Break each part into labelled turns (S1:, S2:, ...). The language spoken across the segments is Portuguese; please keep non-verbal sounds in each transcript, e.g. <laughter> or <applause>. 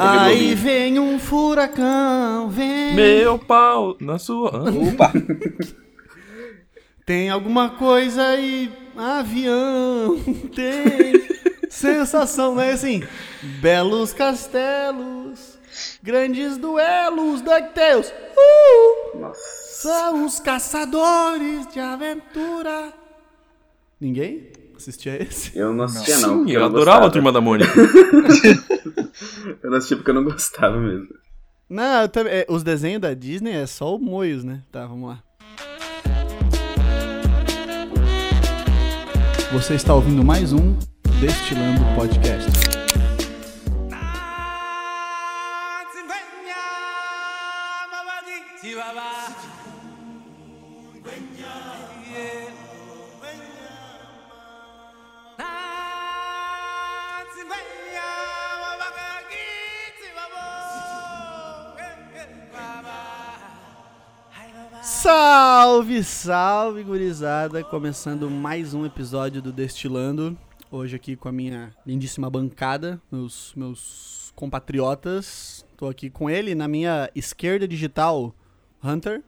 S1: Aí vem um furacão, vem.
S2: Meu pau na sua.
S3: Opa!
S1: Tem alguma coisa aí, avião, <laughs> tem sensação, não é assim? Belos castelos, grandes duelos, DuckTales, uh,
S4: Nossa.
S1: são os caçadores de aventura. Ninguém assistia esse?
S4: Eu não assistia, não.
S2: Sim, eu
S4: não
S2: adorava a turma da Mônica. <laughs>
S4: Eu não assistia porque eu não gostava mesmo.
S1: Não, eu também- é, os desenhos da Disney é só o Moios, né? Tá, vamos lá. Você está ouvindo mais um Destilando Podcast. Salve, salve, gurizada! Começando mais um episódio do Destilando. Hoje aqui com a minha lindíssima bancada, meus, meus compatriotas. Tô aqui com ele na minha esquerda digital, Hunter.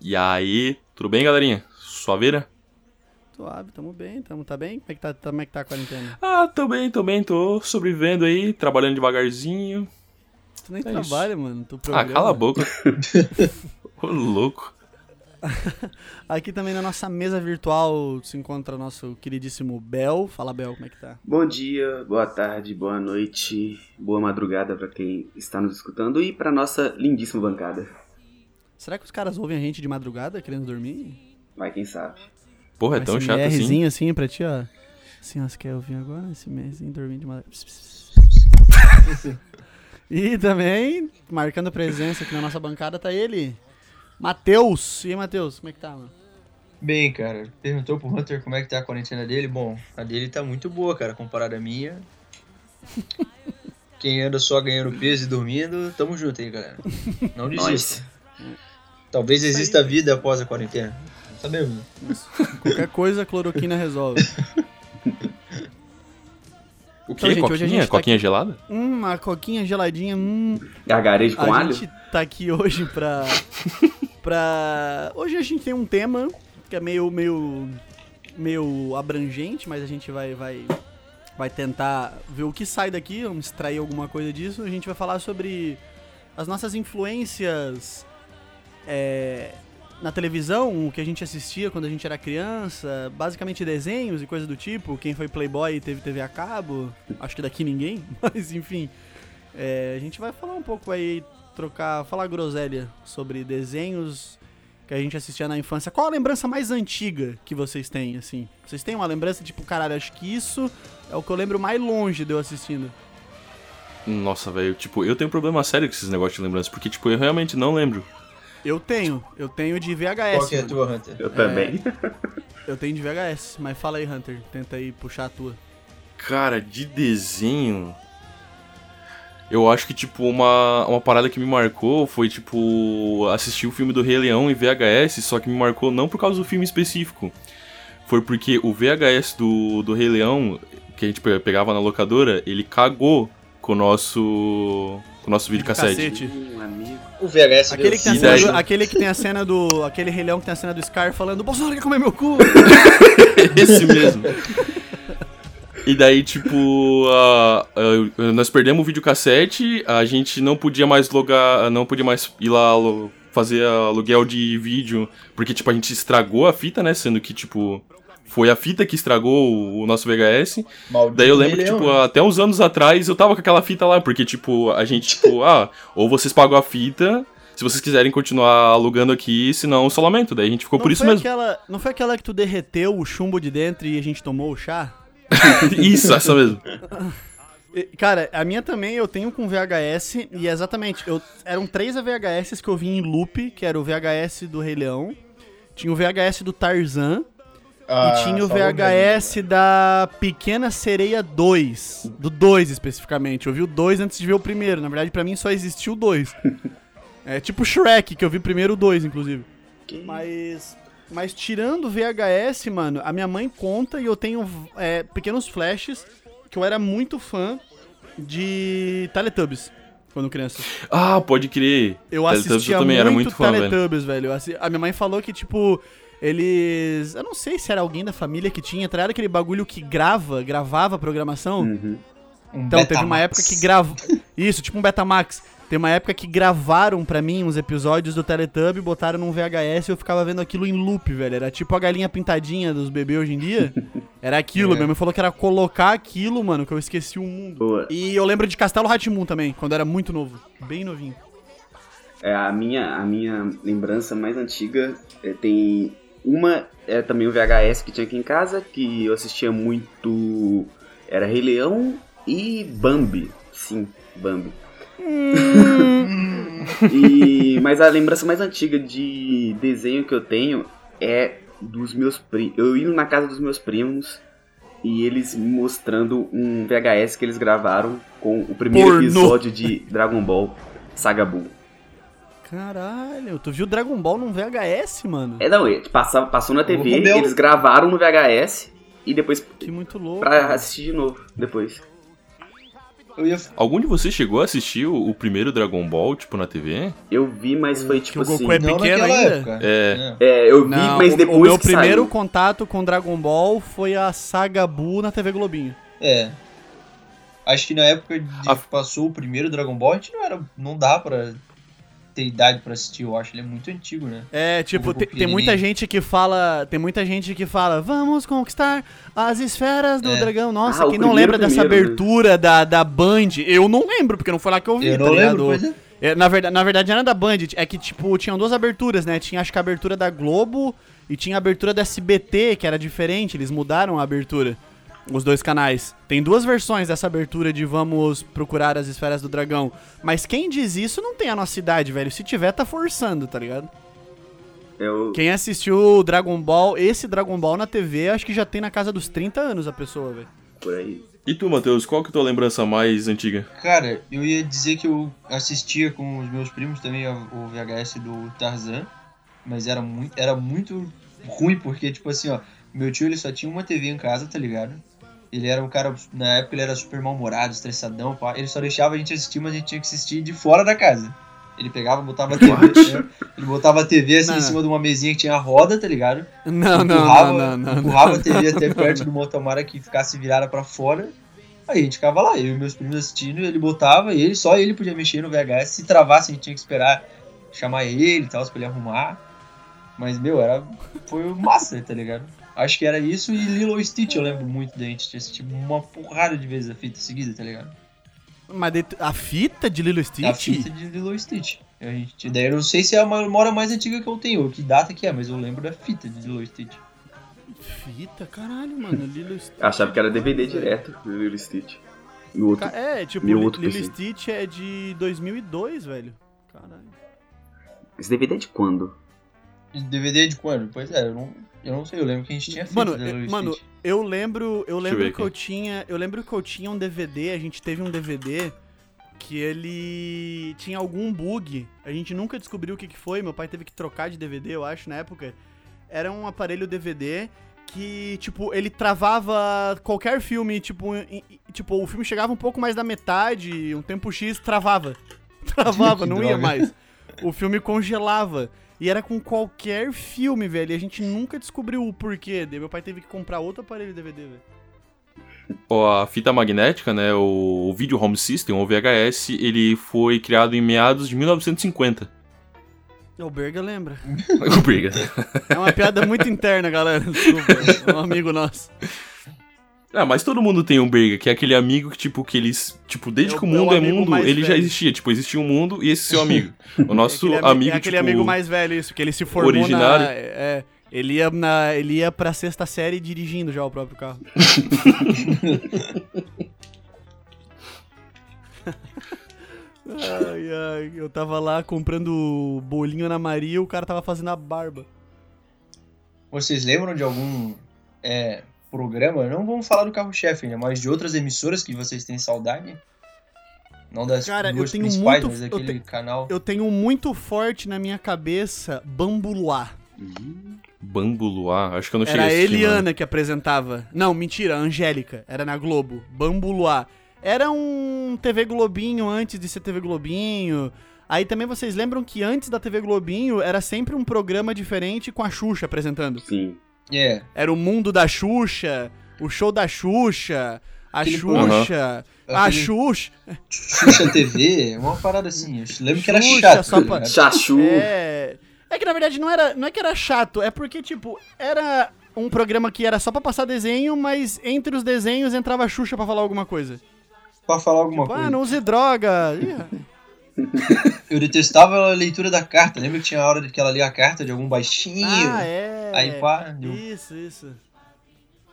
S2: E aí, tudo bem, galerinha? Suaveira?
S1: Suave, tamo bem, tamo, tá bem? Como é que tá, como é que tá a quarentena?
S2: Ah, tô bem, tô bem, tô sobrevivendo aí, trabalhando devagarzinho.
S1: Tu nem
S2: É isso.
S1: trabalha, mano. Tu
S2: Ah, cala a boca. <laughs> Ô, louco. <laughs>
S1: Aqui também na nossa mesa virtual se encontra nosso queridíssimo Bel. Fala, Bel, como é que tá?
S4: Bom dia, boa tarde, boa noite, boa madrugada pra quem está nos escutando e pra nossa lindíssima bancada.
S1: Será que os caras ouvem a gente de madrugada querendo dormir?
S4: Vai, quem sabe.
S2: Porra, é tão chato assim.
S1: Assim pra ti, ó. Assim, ó, você quer ouvir agora? Esse mêsinho dormindo de madrugada. <laughs> e também, marcando presença aqui na nossa bancada, tá ele, Matheus. E aí, Matheus, como é que tá, mano?
S3: Bem, cara, perguntou pro Hunter como é que tá a quarentena dele. Bom, a dele tá muito boa, cara, comparada à minha. <laughs> Quem anda só ganhando peso e dormindo, tamo junto aí, galera. Não desista. Talvez exista vida após a quarentena. Não sabemos.
S1: Qualquer coisa, a cloroquina resolve.
S2: O
S1: Então,
S2: quê?
S1: gente, a
S2: coquinha?
S1: gente tá
S2: coquinha gelada?
S1: Hum, uma coquinha geladinha, hum.
S4: Gargarejo com
S1: a
S4: alho?
S1: gente tá aqui hoje pra. <laughs> pra. Hoje a gente tem um tema que é meio. meio. meio abrangente, mas a gente vai. vai. vai tentar ver o que sai daqui, vamos extrair alguma coisa disso. A gente vai falar sobre as nossas influências. é, na televisão, o que a gente assistia quando a gente era criança, basicamente desenhos e coisa do tipo. Quem foi Playboy teve TV a cabo, acho que daqui ninguém, <laughs> mas enfim. É, a gente vai falar um pouco aí, trocar, falar groselha sobre desenhos que a gente assistia na infância. Qual a lembrança mais antiga que vocês têm, assim? Vocês têm uma lembrança, tipo, caralho, acho que isso é o que eu lembro mais longe de eu assistindo.
S2: Nossa, velho, tipo, eu tenho um problema sério com esses negócios de lembrança, porque, tipo, eu realmente não lembro.
S1: Eu tenho, eu tenho de VHS.
S3: Qual que é a tua, Hunter?
S4: Eu também.
S1: Eu tenho de VHS, mas fala aí, Hunter, tenta aí puxar a tua.
S2: Cara, de desenho. Eu acho que, tipo, uma, uma parada que me marcou foi, tipo, assistir o filme do Rei Leão em VHS, só que me marcou não por causa do filme específico. Foi porque o VHS do, do Rei Leão, que a gente pe- pegava na locadora, ele cagou com o nosso. com o nosso videocassete.
S4: Amigo.
S3: O VHS
S1: Aquele que, tem a cena
S2: daí?
S1: do, aquele que tem a cena do. Aquele Rei Leão que tem a cena do Scar falando: Bolsonaro quer comer meu cu! <laughs>
S2: Esse mesmo. E daí, tipo, a- a- nós perdemos o videocassete, a gente não podia mais logar, não podia mais ir lá fazer aluguel de vídeo, porque, tipo, a gente estragou a fita, né? Sendo que, tipo, foi a fita que estragou o, o nosso VHS.
S3: Maldito
S2: Daí eu lembro que,
S3: Rei Leão,
S2: tipo,
S3: né?
S2: até uns anos atrás eu tava com aquela fita lá, porque, tipo, a gente, tipo, <laughs> ah, ou vocês pagam a fita, se vocês quiserem continuar alugando aqui, senão eu só lamento. Daí a gente ficou por isso
S1: foi
S2: mesmo.
S1: Aquela, não foi aquela que tu derreteu o chumbo de dentro e a gente tomou o chá? <laughs>
S2: isso, essa mesmo.
S1: Cara, a minha também eu tenho com VHS e é exatamente, eu, eram três VHS que eu vi em loop, que era o VHS do Rei Leão, tinha o VHS do Tarzan
S3: Ah,
S1: e tinha o VHS da Pequena Sereia 2, do 2 especificamente. Eu vi o 2 antes de ver o primeiro, na verdade pra mim só existiu o 2. <laughs> é tipo Shrek, que eu vi primeiro o 2 inclusive. Mas mas tirando VHS, mano, a minha mãe conta e eu tenho é, pequenos flashes que eu era muito fã de Teletubbies, quando criança.
S2: Ah, pode crer.
S1: Eu
S2: Teletubbies
S1: assistia
S2: eu também
S1: muito,
S2: era muito fã, velho.
S1: Teletubbies, velho. Eu assi- A minha mãe falou que, tipo, eles... Eu não sei se era alguém da família que tinha, tá ligado aquele bagulho que grava, gravava a programação?
S4: Uhum.
S3: Um
S1: Então, teve uma
S3: Betamax.
S1: época que gravou. Isso, tipo um Betamax. Tem uma época que gravaram pra mim uns episódios do Teletubby, botaram num VHS e eu ficava vendo aquilo em loop, velho. Era tipo a galinha pintadinha dos bebês hoje em dia. Era aquilo,
S3: É.
S1: minha mãe falou que era colocar aquilo, mano, que eu esqueci o mundo.
S4: Boa.
S1: E eu lembro de Castelo Ratimun também, quando era muito novo. Bem novinho.
S4: É, a minha, a minha lembrança mais antiga é, tem uma é também o VHS que tinha aqui em casa, que eu assistia muito. Era Rei Leão e Bambi. Sim, Bambi. <laughs> E, mas a lembrança mais antiga de desenho que eu tenho é dos meus primos. Eu indo na casa dos meus primos e eles me mostrando um VHS que eles gravaram com o primeiro
S1: Pornô.
S4: episódio de Dragon Ball Saga Buu.
S1: Caralho, tu viu Dragon Ball num VHS, mano?
S4: É, não, passava, passou na TV,
S3: Rubel.
S4: eles gravaram no VHS e depois
S1: Que muito louco.
S4: pra assistir de novo depois.
S3: Eu ia...
S2: Algum de vocês chegou a assistir o, o primeiro Dragon Ball, tipo, na TV?
S4: Eu vi, mas foi
S1: que
S4: tipo
S1: o Goku
S4: assim.
S1: é pequeno ainda?
S3: época.
S2: É.
S4: É, eu vi,
S1: Não,
S4: mas depois
S1: o meu
S4: que
S1: primeiro
S4: saiu.
S1: contato com Dragon Ball foi a Saga Buu na TV Globinho.
S3: É. Acho que na época de
S2: Ah.
S3: que passou o primeiro Dragon Ball, a gente não era. Não dá pra ter idade pra assistir, eu acho. Ele é muito antigo, né?
S1: É, tipo,
S3: O Goku
S1: tem, tem muita gente que fala, tem muita gente que fala, vamos conquistar as esferas do
S3: É.
S1: dragão. Nossa,
S4: Ah,
S1: quem não
S4: primeiro,
S1: lembra dessa
S4: primeiro, né?
S1: abertura da, da Band? Eu não lembro, porque não foi lá que eu vi,
S3: Eu
S1: tá
S3: não
S1: ligado?
S3: lembro, pois é.
S1: É, na, verdade, na verdade era da Band, é que, tipo, tinham duas aberturas, né? Tinha, acho que a abertura da Globo e tinha a abertura da SBT, que era diferente, eles mudaram a abertura, os dois canais. Tem duas versões dessa abertura de vamos procurar as esferas do dragão. Mas quem diz isso não tem a nossa idade, velho. Se tiver, tá forçando, tá ligado?
S4: Eu,
S1: Quem assistiu o Dragon Ball, esse Dragon Ball na TV, acho que já tem na casa dos 30 anos a pessoa, velho.
S4: por aí.
S2: E tu, Matheus, qual que é a tua lembrança mais antiga?
S3: Cara, eu ia dizer que eu assistia com os meus primos também o VHS do Tarzan, mas era muito, era muito ruim porque, tipo assim, ó, meu tio ele só tinha uma TV em casa, tá ligado? Ele era um cara, na época ele era super mal-humorado, estressadão, pá. ele só deixava a gente assistir, mas a gente tinha que assistir de fora da casa. Ele pegava, botava a <laughs> TV, né? ele botava a TV assim
S1: Não,
S3: em
S1: não.
S3: cima de uma mesinha que tinha roda, tá ligado?
S1: Não, não,
S3: empurrava,
S1: não, não, não.
S3: empurrava a TV até <laughs> perto do motomara que ficasse virada pra fora. Aí a gente ficava lá, eu e meus primos assistindo, ele botava, e ele, só ele podia mexer no VHS. Se travasse, a gente tinha que esperar chamar ele e tal, pra ele arrumar. Mas, meu, era. Foi massa, tá ligado? Acho que era isso e Lilo e Stitch, eu lembro muito da gente tinha assistido uma porrada de vezes a fita seguida, tá ligado?
S1: Mas a fita de Lilo e Stitch?
S3: A fita de Lilo e Stitch. A gente, daí eu não sei se é a memória mais antiga que eu tenho, ou que data que é, mas eu lembro da fita de Lilo e Stitch.
S1: Fita? Caralho, mano. Lilo Stitch.
S4: Achava que era DVD direto do Lilo Stitch. E o outro.
S1: É, tipo, Li-
S4: outro
S1: Lilo e
S4: PC.
S1: Stitch é de 2002, velho. Caralho.
S4: Esse DVD é de quando?
S3: DVD de quando? Pois é, eu não, eu não sei, eu lembro que a gente tinha fita
S1: Mano, eu- mano, eu lembro, eu lembro que eu tinha, eu lembro que eu tinha um DVD, a gente teve um DVD que ele tinha algum bug. A gente nunca descobriu o que que foi, meu pai teve que trocar de DVD, eu acho, na época. Era um aparelho DVD que, tipo, ele travava qualquer filme, tipo, em- tipo, o filme chegava um pouco mais da metade, um tempo X travava. <laughs> Travava,
S3: Que
S1: não ia
S3: droga.
S1: mais. O filme congelava. E era com qualquer filme, velho. E a gente nunca descobriu o porquê. Meu pai teve que comprar outro aparelho DVD, velho.
S2: A fita magnética, né, o Video Home System, ou VHS, ele foi criado em meados de 1950.
S1: O Berga lembra. <laughs>
S2: Briga.
S1: É uma piada muito interna, galera. Desculpa. É um amigo nosso. <laughs>
S2: Ah, mas todo mundo tem um Berga, que é aquele amigo que, tipo, que eles. Tipo, desde
S1: É o-
S2: que o
S1: é o
S2: mundo é, mundo, ele já
S1: velho.
S2: existia. Tipo, existia um mundo e esse seu <laughs> amigo. O nosso
S1: é aquele, ami-
S2: amigo,
S1: é aquele
S2: tipo.
S1: amigo mais velho, isso, que ele se formou
S2: originário.
S1: na... É, ele ia, na, ele ia pra sexta série dirigindo já o próprio carro. <laughs> ai, ai, eu tava lá comprando bolinho na Maria e o cara tava fazendo a barba.
S3: Vocês lembram de algum é, programa? Não vamos falar do carro-chefe ainda, mas de outras emissoras que vocês têm saudade? Não das
S1: Cara, eu
S3: duas
S1: tenho
S3: principais,
S1: muito-
S3: mas
S1: eu
S3: daquele
S1: te-
S3: canal.
S1: Eu tenho muito forte na minha cabeça Bambuluá.
S2: Bambu Luar. Acho que eu não cheguei
S1: Era
S2: a mano.
S1: Eliana que apresentava. Não, mentira, a Angélica. Era na Globo. Bambuluá. era um TV Globinho antes de ser TV Globinho. Aí também vocês lembram que antes da TV Globinho era sempre um programa diferente com a Xuxa apresentando.
S4: Sim.
S3: É.
S1: Era o mundo da Xuxa, o show da Xuxa, a
S3: Aquele
S1: Xuxa, a
S3: Aquele-
S1: Xuxa.
S3: Xuxa TV, uma parada assim. Eu lembro que era
S1: Xuxa,
S3: chato.
S1: só pra-?
S4: Chachu.
S1: É. É que na verdade não era, não é que era chato, é porque tipo, era um programa que era só pra passar desenho, mas entre os desenhos entrava a Xuxa pra falar alguma coisa.
S3: Pra falar alguma
S1: Tipo, ah,
S3: coisa.
S1: não use droga. <laughs> <laughs>
S3: Eu detestava a leitura da carta. Lembra que tinha a hora que ela lia a carta de algum baixinho?
S1: Ah, é.
S3: Aí pá, deu.
S1: Isso, isso.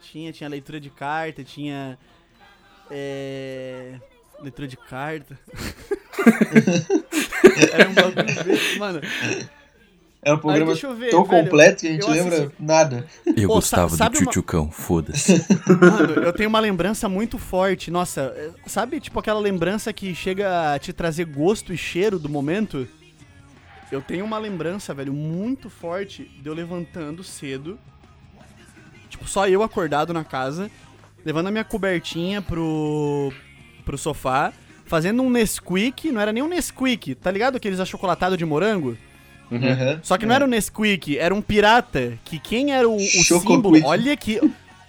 S1: Tinha, tinha leitura de carta, tinha. É. Leitura de carta. <laughs> Era um bagulho. Mano,
S3: Era um
S1: aí
S3: programa
S1: deixa eu ver.
S3: tão
S1: velho,
S3: completo que a gente
S1: eu
S3: lembra
S1: assisti-
S3: nada.
S2: Eu
S1: Pô,
S2: gostava do
S1: uma-
S2: tchutchucão, foda-se. <laughs>
S1: Mano, eu tenho uma lembrança muito forte. Nossa, é, sabe tipo aquela lembrança que chega a te trazer gosto e cheiro do momento? Eu tenho uma lembrança, velho, muito forte de eu levantando cedo. Tipo, só eu acordado na casa, levando a minha cobertinha pro, pro sofá, fazendo um Nesquik, não era nem um Nesquik, tá ligado? Aqueles achocolatados de morango?
S3: Aham.
S1: Só que não
S3: É.
S1: era o Nesquik, era um pirata, que quem era o, o símbolo... Olha que,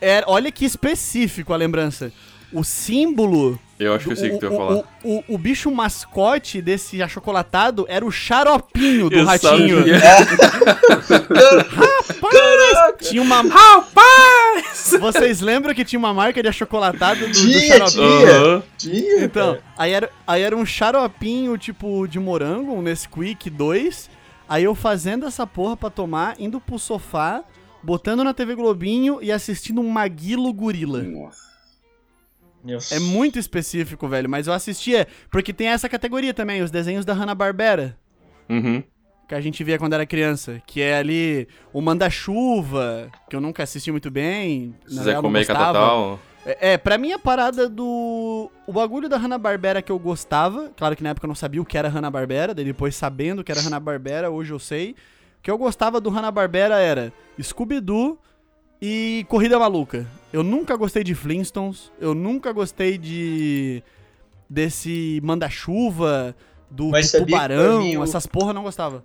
S1: era, olha que específico a lembrança. O símbolo...
S2: Eu acho que eu sei o que tu ia falar.
S1: O, o, o bicho mascote desse achocolatado era o xaropinho do
S2: Eu
S1: ratinho. <laughs>
S2: sabia.
S1: Tinha uma...
S2: Rapaz!
S1: Vocês lembram que tinha uma marca de achocolatado do, do
S3: Tinha,
S1: xaropinho?
S3: tinha. Tinha,
S1: Então, aí era, aí era um xaropinho, tipo, de morango, um Nesquik 2. Aí eu fazendo essa porra pra tomar, indo pro sofá, botando na TV Globinho e assistindo um Maguilo Gorila.
S4: Nossa.
S1: É muito específico, velho, mas eu assistia, porque tem essa categoria também, os desenhos da Hanna-Barbera,
S2: Uhum.
S1: que a gente via quando era criança, que é ali o Manda-Chuva, que eu nunca assisti muito bem,
S2: Zé
S1: não
S2: Comer e. Catatal.
S1: É, é, pra mim a parada do. O bagulho da Hanna-Barbera que eu gostava, claro que na época eu não sabia o que era Hanna-Barbera, daí depois sabendo o que era Hanna-Barbera, hoje eu sei. O que eu gostava do Hanna-Barbera era Scooby-Doo e Corrida Maluca. Eu nunca gostei de Flintstones, eu nunca gostei de. desse Manda-Chuva, do,
S3: Mas
S1: do Tubarão,
S3: mim o-
S1: essas porra eu não gostava.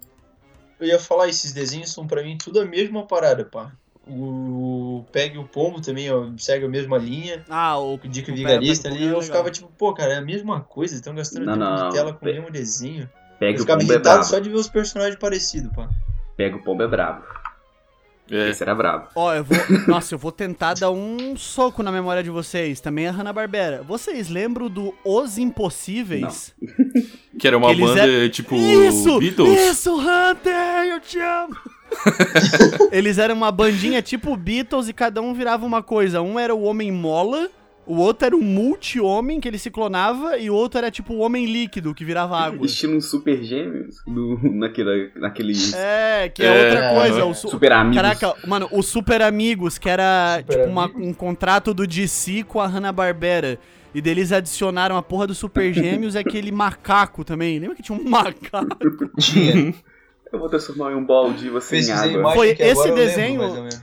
S3: Eu ia falar, esses desenhos são pra mim tudo a mesma parada, pá. O Pegue o Pombo também, ó, segue a mesma linha.
S1: Ah, o.
S3: O Dick
S1: o
S3: Vigarista
S1: Pega-
S3: ali,
S1: Pega-
S3: eu
S1: Legal.
S3: ficava tipo, pô, cara, é a mesma coisa, estão gastando
S4: Não,
S3: tempo
S4: não,
S3: de tela com o mesmo desenho. Eu
S4: Pega o
S3: ficava
S4: pombo é
S3: irritado
S4: brabo.
S3: só de ver os personagens parecidos, pá.
S4: Pega o pombo é brabo.
S2: É.
S4: Esse era brabo.
S1: Ó, eu vou. <laughs> Nossa, eu vou tentar dar um soco na memória de vocês. Também a Hanna-Barbera. Vocês lembram do Os Impossíveis? <laughs>
S2: Que era uma
S1: Que eles
S2: banda tipo
S1: Isso!
S2: Beatles.
S1: Isso, Hunter! Eu te amo! <laughs> eles eram uma bandinha tipo Beatles e cada um virava uma coisa. Um era o Homem Mola, o outro era o Multi-Homem, que ele se clonava, e o outro era tipo o Homem Líquido, que virava água.
S4: Estilo um super gêmeos do, <laughs> naquele, naquele
S1: É, que é,
S2: É,
S1: outra coisa. O su-
S4: super amigos.
S1: Caraca, mano, o Super Amigos, que era
S3: Super
S1: tipo uma- um contrato do DC com a Hanna-Barbera. E deles adicionaram a porra do Super Gêmeos e aquele macaco também. Lembra que tinha um macaco? <laughs>
S3: Tinha.
S4: Eu vou transformar em um balde e você em
S3: Pesquisei a
S4: água.
S1: Foi
S3: que
S1: esse
S3: lembro,
S1: desenho-
S3: menos.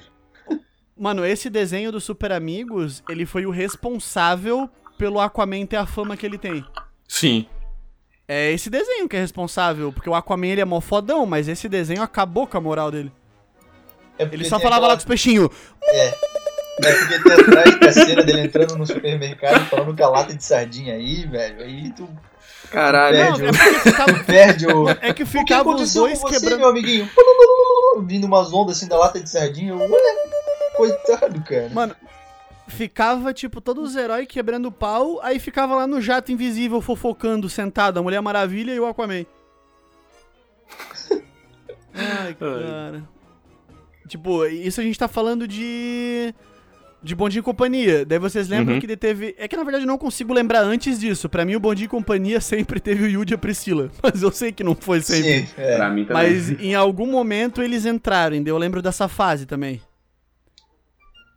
S1: Mano, esse desenho do Super Amigos, ele foi o responsável pelo Aquaman ter a fama que ele tem.
S2: Sim.
S1: É esse desenho que é responsável, porque o Aquaman ele é mó fodão, mas esse desenho acabou com a moral dele.
S3: É
S1: Ele só falava lá
S3: aquela-
S1: com os peixinhos.
S3: É. É porque tem atrás da cena dele entrando no supermercado falando com a lata de sardinha aí, velho. Aí tu
S4: Caralho.
S1: Não, é porque ficava, <laughs>
S3: perde o.
S1: é que
S3: O que
S1: ficava os dois
S3: com você,
S1: quebrando.
S3: meu amiguinho? Vindo umas ondas assim da lata de sardinha. Coitado, cara.
S1: Mano, ficava, tipo, todos os heróis quebrando pau, aí ficava lá no jato invisível fofocando, sentado, a Mulher Maravilha e o Aquaman. <laughs> Ai, cara. Tipo, isso a gente tá falando de. De Bondinho e Companhia. Daí vocês lembram
S2: Uhum.
S1: que ele teve. É que na verdade eu não consigo lembrar antes disso. Pra mim, o Bondinho e Companhia sempre teve o Yuji e a Priscila. <laughs> Mas eu sei que não foi sempre.
S3: Sim, é.
S4: Pra mim também.
S1: Mas em algum momento eles entraram, eu lembro dessa fase também.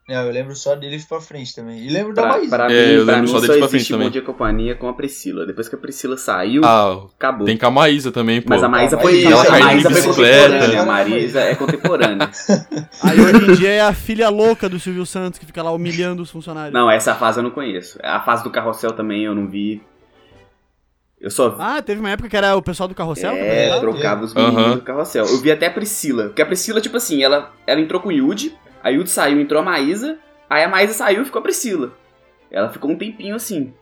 S3: Não, eu lembro só deles pra frente também. E lembro da
S4: Pra,
S3: Maísa.
S4: pra
S2: É,
S4: mim,
S2: eu
S4: pra
S2: lembro
S4: mim
S2: só
S4: só,
S2: deles pra frente
S4: existe Bom
S2: também.
S4: Dia e Companhia com a Priscila. Depois que a Priscila saiu,
S2: Ah,
S4: acabou.
S2: tem com a Maísa também, pô.
S4: Mas a Maísa
S3: Não,
S4: foi,
S3: ela
S4: a
S3: caiu de
S4: Maísa foi
S2: bicicleta.
S4: contemporânea. A Maísa é contemporânea. <laughs>
S1: Aí hoje em dia é a filha louca do Silvio Santos que fica lá humilhando os funcionários.
S4: não, essa fase eu não conheço. A fase do carrossel também eu não vi. Eu só vi.
S1: Ah, teve uma época que era o pessoal do carrossel?
S4: É,
S1: apresentava?
S4: trocava os meninos
S2: Aham.
S4: do carrossel. Eu vi até a Priscila. Porque a Priscila, tipo assim, ela, ela entrou com o Yudi, a Yudi saiu, entrou a Maísa, aí a Maísa saiu e ficou a Priscila. Ela ficou um tempinho assim.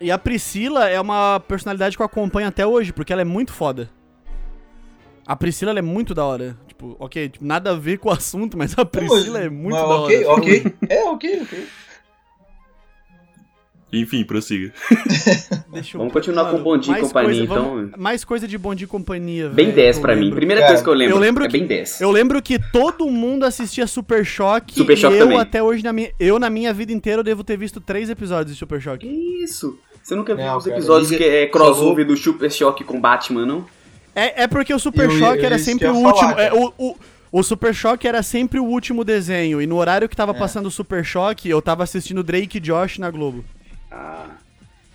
S1: E a Priscila é uma personalidade que eu acompanho até hoje, porque ela é muito foda. A Priscila ela é muito da hora. Tipo, ok, tipo, nada a ver com o assunto, mas a Priscila é muito
S3: Mas
S1: da
S3: ok,
S1: hora.
S3: ok. É, ok, ok.
S2: Enfim, prossiga. <laughs>
S1: Deixa eu-
S4: Vamos continuar com Bom Dia e
S1: mais
S4: Companhia,
S1: coisa,
S4: então.
S1: vamos- mais coisa de Bom Dia e Companhia,
S4: Bem
S1: velho,
S4: 10
S1: que eu
S4: pra mim. Primeira
S3: Cara,
S4: coisa que eu lembro,
S1: eu lembro
S4: é
S1: que-
S4: bem 10.
S1: Eu lembro que todo mundo assistia Super Choque
S4: Super
S1: e
S4: Choque
S1: eu
S4: também.
S1: até hoje na minha eu na minha vida inteira eu devo ter visto três episódios de Super Choque.
S4: Que isso? Você nunca viu
S3: Não,
S4: os episódios que é crossover do Super Choque com Batman, não?
S1: É, é porque o Super
S3: Eu ia-
S1: Choque
S3: eu
S1: era sempre o último.
S3: falar,
S1: é, o, o, o Super Choque era sempre o último desenho. E no horário que tava
S3: É.
S1: passando o Super Choque, eu tava assistindo Drake e Josh na Globo.
S4: Ah,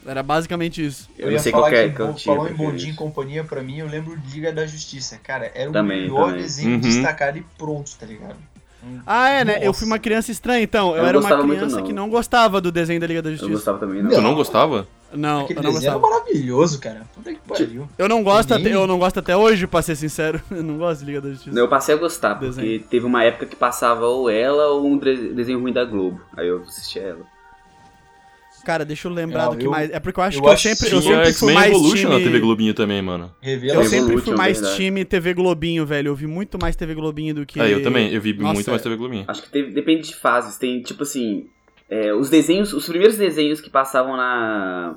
S1: Era basicamente isso.
S4: eu,
S3: Eu,
S4: não
S3: ia
S4: sei
S3: falar
S4: qual que é
S3: que,
S4: que eu tinha.
S3: falou em Bom Dia e. Companhia, pra mim, eu lembro de Liga da Justiça. Cara, era
S4: Também,
S3: o melhor
S4: também.
S3: desenho
S2: Uhum.
S3: destacado e pronto, tá ligado?
S1: Ah, é, né? Eu
S3: Nossa.
S1: fui uma criança estranha, então. Eu,
S4: Eu não
S1: era uma criança
S4: não.
S1: que não gostava do desenho da Liga da
S4: Eu
S1: Justiça.
S4: gostava também, não.
S2: Tu não gostava?
S1: Não,
S3: Aquele
S1: eu não
S3: desenho era
S1: gostava.
S3: maravilhoso, cara. Puta que pariu.
S1: Eu não gosto, até, eu não gosto até hoje, pra ser sincero. <laughs> Eu não gosto de Liga da Justiça.
S4: Eu passei a gostar, porque
S1: Desenho.
S4: teve uma época que passava ou ela ou um de- desenho ruim da Globo. Aí eu assistia ela.
S1: Cara, deixa eu lembrar
S3: Não,
S1: do que
S3: eu-
S1: mais. É porque eu acho
S3: eu
S1: que eu sempre, eu sempre fui mais
S2: Evolution na
S1: time...
S2: TV Globinho também, mano.
S3: Revela
S1: Eu sempre fui mais
S4: verdade.
S1: time TV Globinho, velho. Eu vi muito mais TV Globinho do que.
S2: É, eu também. Eu vi
S1: Nossa,
S2: muito mais TV Globinho.
S4: Acho que teve- depende de fases. Tem, tipo assim, é, os desenhos, os primeiros desenhos que passavam na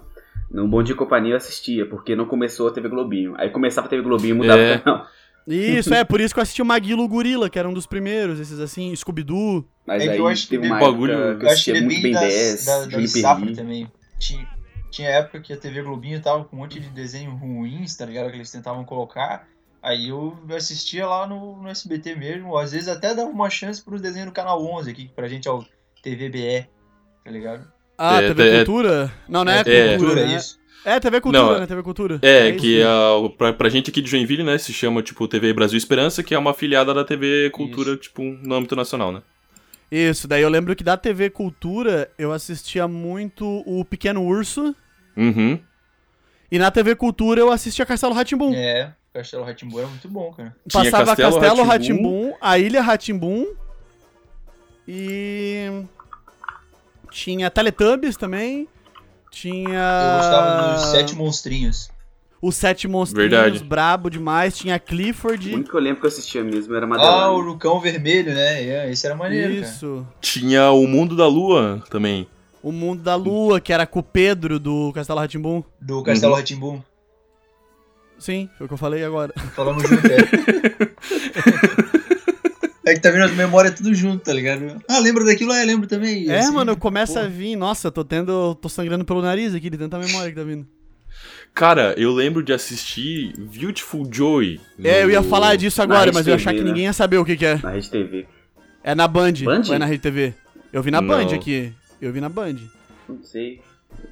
S4: no Bom Dia e Companhia eu assistia, porque não começou a TV Globinho. Aí começava a TV Globinho e mudava
S2: É.
S4: o canal.
S1: Isso, é, por isso que eu assisti o Maguilo Gorila, que era um dos primeiros, esses assim, Scooby-Doo.
S4: Mas
S3: É que
S4: aí
S3: eu acho que
S4: teve uma
S2: bagulho-
S4: que eu
S3: é
S4: muito
S3: bem
S4: bem
S3: das,
S4: 10,
S3: da, da
S4: Juniper
S3: safra também. Tinha, tinha época que a TV Globinho tava com um monte de desenho ruins, tá ligado? Que eles tentavam colocar. Aí eu assistia lá no, no SBT mesmo, ou às vezes até dava uma chance pros desenhos do Canal 11 aqui, que pra gente é o TVBE, tá ligado?
S1: Ah,
S2: É,
S1: TV
S2: é-
S1: Cultura? Não, não é,
S2: é-
S1: Cultura, né?
S3: isso.
S1: É, TV Cultura,
S2: Não,
S1: né? TV Cultura.
S2: É,
S1: isso
S2: que a, pra, pra gente aqui de Joinville, né, se chama, tipo, TV Brasil Esperança, que é uma afiliada da TV Cultura, tipo, no âmbito nacional, né?
S1: Isso, daí eu lembro que da TV Cultura eu assistia muito o Pequeno Urso.
S2: Uhum.
S1: E na TV Cultura eu assistia Castelo Ratimbum.
S3: É, Castelo Ratimbu era muito bom, cara.
S2: Tinha
S1: Passava
S2: Castelo.
S1: Ratimbum, a Ilha Ratimbum e tinha Teletubbies também. Tinha
S3: Eu gostava dos Sete Monstrinhos.
S1: os Sete Monstrinhos,
S2: Verdade.
S1: brabo demais. Tinha
S4: O
S1: Clifford.
S4: único que eu lembro que eu assistia mesmo era
S3: Ah, o
S4: Madeline.
S3: Lucão Vermelho, né? É, esse era maneiro, cara.
S1: Isso.
S2: Tinha o Mundo da Lua também.
S1: O Mundo da Lua, que era com o Pedro do Castelo Ratimbum.
S3: Do Castelo
S2: Uhum.
S3: Ratimbum.
S1: Sim, foi o que eu falei agora.
S3: Falamos junto, é. <laughs> É que tá vendo as memórias tudo junto, tá ligado? Ah, lembra daquilo? Ah, eu lembro também. E
S1: É,
S3: assim,
S1: mano, começa a vir. Nossa, tô tendo. tô sangrando pelo nariz aqui de tanta memória que tá vindo.
S2: Cara, eu lembro de assistir Beautiful Joy.
S1: É, eu ia
S2: no-
S1: falar disso agora, mas eu ia achar que
S4: né?
S1: ninguém ia saber o que, que é.
S4: Na Rede TV.
S1: É na Band.
S4: Band?
S1: Ou é na Rede TV? Eu vi na
S2: Não.
S1: Band aqui. Eu vi na Band.
S4: Não sei.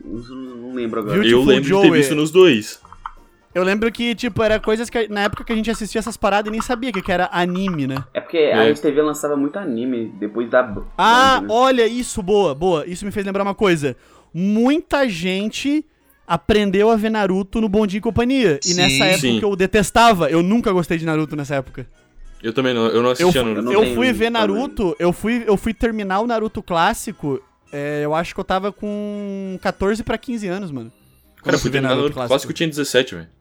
S4: Não, não lembro agora.
S1: Beautiful
S2: Eu lembro de ter
S1: Joey.
S2: visto nos dois.
S1: Eu lembro que, tipo, era coisas que na época que a gente assistia essas paradas e nem sabia que, que era anime, né?
S4: É porque a
S2: É.
S4: Rede TV lançava muito anime depois da.
S1: Ah,
S4: né?
S1: olha, isso, boa, boa. Isso me fez lembrar uma coisa. Muita gente aprendeu a ver Naruto no Bom Dia e Companhia. E
S3: Sim,
S1: nessa época
S2: sim.
S1: eu detestava. Eu nunca gostei de Naruto nessa época.
S2: Eu também não, eu não
S1: Eu,
S2: assistia no...
S4: não
S1: eu
S4: tenho
S1: fui ver. Naruto, eu fui, eu fui terminar o Naruto clássico. é, eu acho que eu tava com 14 pra 15 anos, mano.
S2: Cara, eu fui
S1: ver
S2: terminar no clássico tinha 17, velho.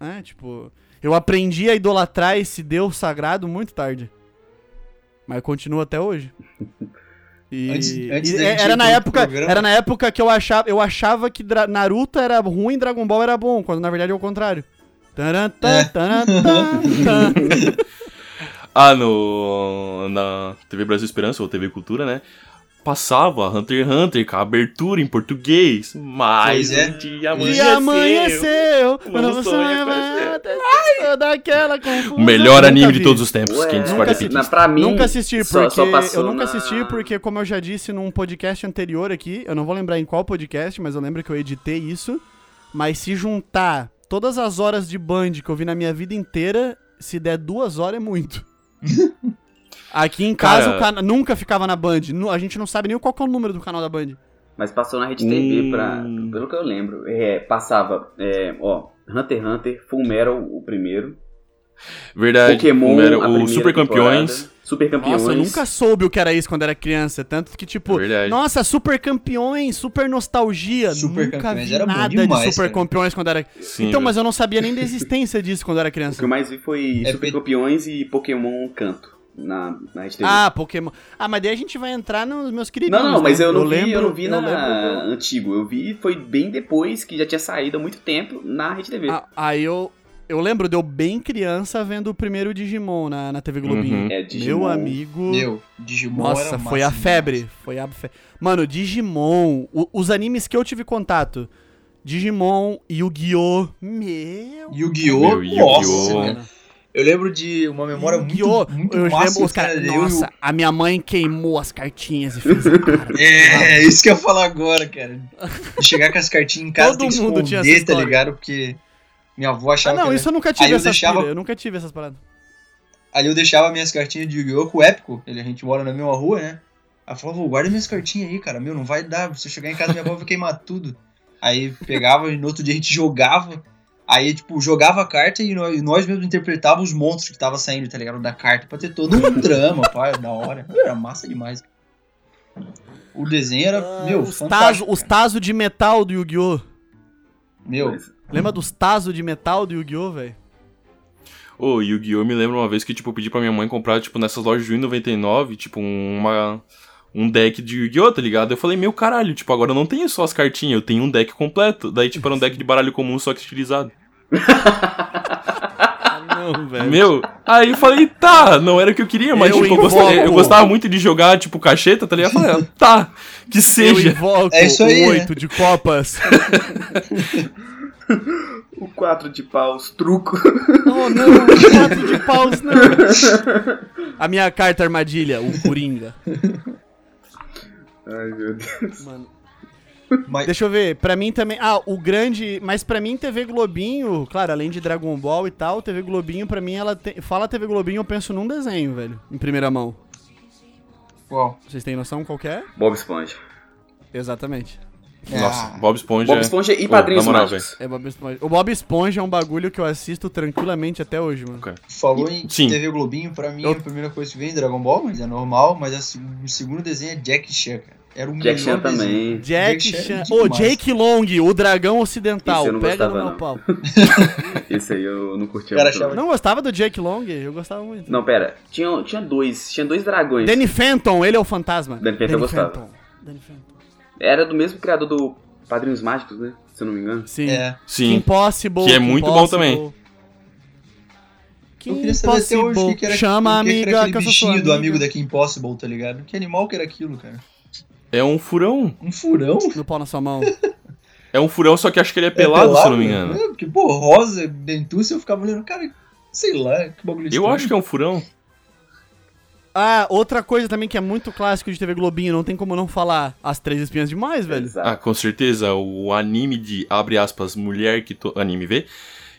S1: É, tipo, eu aprendi a idolatrar esse deus sagrado muito tarde. Mas continua até hoje. <laughs> E,
S3: Antes- antes
S1: e
S3: da gente
S1: era na época,
S3: programa-
S1: era na época que eu achava, eu achava que Dra- Naruto era ruim, Dragon Ball era bom, quando na verdade é o contrário. Taran,
S3: É.
S1: taran, tan. <laughs>
S2: Ah, no... na TV Brasil Esperança, ou TV Cultura, né? Passava Hunter x Hunter com a abertura em português. Mas
S3: é.
S2: um dia
S1: E
S2: amanheceu.
S1: amanheceu, quando você até- Só daquela confusão.
S2: O melhor anime
S1: vi.
S2: de todos os tempos,
S4: Ué,
S2: 540
S1: nunca
S2: pixels.
S4: Na, pra mim,
S1: Nunca assisti,
S4: só-
S1: porque
S4: só passou
S1: eu nunca
S4: na-
S1: assisti porque, como eu já disse num podcast anterior aqui, eu não vou lembrar em qual podcast, mas eu lembro que eu editei isso. Mas se juntar todas as horas de Band que eu vi na minha vida inteira, se der duas horas é muito. <laughs> Aqui em casa
S2: Cara-
S1: o cana nunca ficava na Band. A gente não sabe nem qual que é o número do canal da Band.
S4: Mas passou na Rede TV,
S2: Hum.
S4: pra, pelo que eu lembro. É, passava, é, ó, Hunter x Hunter, Full Metal, o primeiro.
S2: Verdade.
S4: Pokémon,
S2: era
S4: a
S2: o Super Campeões.
S4: Super Campeões.
S1: Nossa, eu nunca soube o que era isso quando era criança. Tanto que, tipo,
S2: Verdade.
S1: nossa, super campeões, super nostalgia.
S3: Super
S1: nunca
S3: Campeões
S1: vi nada
S3: demais,
S1: de super
S3: cara.
S1: campeões quando era.
S2: Sim,
S1: então,
S2: velho.
S1: mas eu não sabia nem da existência disso quando eu era
S4: O que
S1: criança.
S4: eu mais vi foi
S3: É,
S4: Super Campeões e Pokémon Canto na, na Rede TV.
S1: Ah, Pokémon. Ah, mas daí a gente vai entrar nos meus queridos.
S4: não, não, mas eu não vi,
S1: lembro,
S4: eu não vi na
S1: lembro-
S4: antigo. Eu vi foi bem depois que já tinha saído há muito tempo na Rede TV.
S1: Ah, aí eu. Eu lembro, deu bem criança vendo o primeiro Digimon na, na TV Globinho.
S2: Uhum.
S4: É, Digimon.
S1: Meu amigo.
S3: Meu, Digimon
S1: Nossa,
S3: era
S1: foi a febre. Foi a febre. Mano, Digimon. o- os animes que eu tive contato. Digimon, Yu-Gi-Oh! Meu.
S3: Yu-Gi-Oh!
S2: Meu, Yu-Gi-Oh!
S3: Cara. Eu lembro de uma memória
S1: Yu-Gi-Oh!
S3: muito, muito
S1: eu
S3: massa.
S1: lembro os
S3: cara, eu-
S1: Nossa, a minha mãe queimou as cartinhas e fez a <laughs> cara.
S3: É, isso que eu ia falar agora, cara. De chegar com as cartinhas em casa
S1: Todo
S3: tem que
S1: mundo tinha
S3: esconder, tá
S1: história.
S3: ligado? Porque minha avó
S1: Ah,
S3: achava
S1: não,
S3: que
S1: isso eu nunca
S3: Aí
S1: tive
S3: eu
S1: essas
S3: deixava-
S1: pira, Eu nunca tive essas paradas.
S3: Aí eu deixava minhas cartinhas de Yu-Gi-Oh! com o Épico, ele, a gente mora na mesma rua, né? Aí eu falava, "Vô, guarda minhas cartinhas aí, cara, meu, não vai dar, se eu chegar em casa minha avó vai queimar tudo. Aí pegava e no outro dia a gente jogava, aí tipo, jogava a carta e nós, nós mesmos interpretávamos os monstros que tava saindo, tá ligado, da carta, pra ter todo um <laughs> drama, pá, da hora. Era massa demais. O desenho era,
S1: Ah,
S3: meu,
S1: os, tazo,
S3: fantástico.
S1: os
S3: cara.
S1: tazo de metal do Yu-Gi-Oh!
S3: Meu,
S4: Mas-
S1: Lembra dos tazo de metal do Yu-Gi-Oh, velho?
S2: Ô, Yu-Gi-Oh! me lembra uma vez que, tipo, eu pedi pra minha mãe comprar, tipo, nessas lojas de 1,99, tipo, uma... Um deck de Yu-Gi-Oh!, tá ligado? Eu falei, meu caralho, tipo, agora eu não tenho só as cartinhas, eu tenho um deck completo. Daí, tipo, era um deck de baralho comum, só que estilizado.
S1: Não, velho.
S2: Meu, aí eu falei, tá, não era o que eu queria, mas,
S1: Eu
S2: tipo, eu gostava, eu gostava muito de jogar, tipo, cacheta, tá ligado? Eu falei, ah, tá, que
S1: Eu
S2: seja.
S1: invoco
S3: É isso aí,
S1: o
S3: né?
S1: oito de copas. <laughs>
S4: O 4 de paus, truco.
S1: oh, não, quatro de paus, não. A minha carta armadilha, o Coringa.
S4: Ai, meu Deus.
S1: Mano.
S3: Mas
S1: Deixa eu ver, pra mim também. Ah, o grande. Mas pra mim, TV Globinho, claro, além de Dragon Ball e tal, TV Globinho, pra mim, ela tem. Fala TV Globinho, eu penso num desenho, velho. Em primeira mão.
S3: qual?
S1: Vocês têm noção qual que é?
S4: Bob Esponja.
S1: Exatamente.
S2: Nossa,
S3: Ah,
S2: Bob Esponja.
S4: Bob Esponja e Padrinhos
S2: na moral,
S4: Mágicos.
S1: É Bob Esponja. O Bob Esponja é um bagulho que eu assisto tranquilamente até hoje, mano.
S3: Falou em
S2: Sim.
S3: TV Globinho, pra mim
S1: Eu-
S3: a primeira coisa que vem é Dragon Ball, mas é normal, mas o segundo desenho é Jack Chan, cara. Era o
S4: Jack
S3: melhor
S4: Chan
S3: desenho.
S4: também.
S1: Jack
S3: Jack Chan.
S1: Ô,
S3: demais.
S1: Jake Long, o dragão ocidental.
S4: Esse eu não
S1: Pega no
S4: gostava,
S1: meu
S4: não.
S1: pau. <laughs>
S4: Esse aí eu não curti
S3: O cara
S4: muito.
S3: achava-
S4: Não.
S1: Não gostava do Jake Long? Eu gostava muito.
S4: não, pera. Tinha, tinha dois. Tinha dois dragões.
S1: Danny Phantom, ele é o fantasma.
S4: Danny Phantom eu gostava.
S1: Phantom. Danny Phantom.
S4: Era do mesmo criador do Padrinhos Mágicos, né? Se eu não me engano.
S1: Sim.
S3: É.
S2: Sim.
S1: Impossible.
S2: Que é muito bom também.
S3: Eu queria saber até hoje o que, que era,
S1: Chama
S3: que que
S1: amiga,
S3: era
S1: que
S3: aquele bichinho do
S1: amiga.
S3: amigo da Kim Possible, tá ligado? Que animal que era aquilo, cara?
S2: É um furão.
S3: Um furão?
S1: No pau na sua mão. <laughs>
S2: É um furão, só que acho que ele é pelado, se eu não me engano.
S3: É, porque, pô, rosa, dentuça, eu ficava olhando, cara, sei lá, que bagulho
S2: Eu acho que é um furão.
S1: Ah, outra coisa também que é muito clássico de TV Globinho, não tem como não falar. As Três Espinhas Demais, velho.
S4: Exato.
S2: Ah, com certeza, o anime de, abre aspas, mulher que... To... Anime, vê?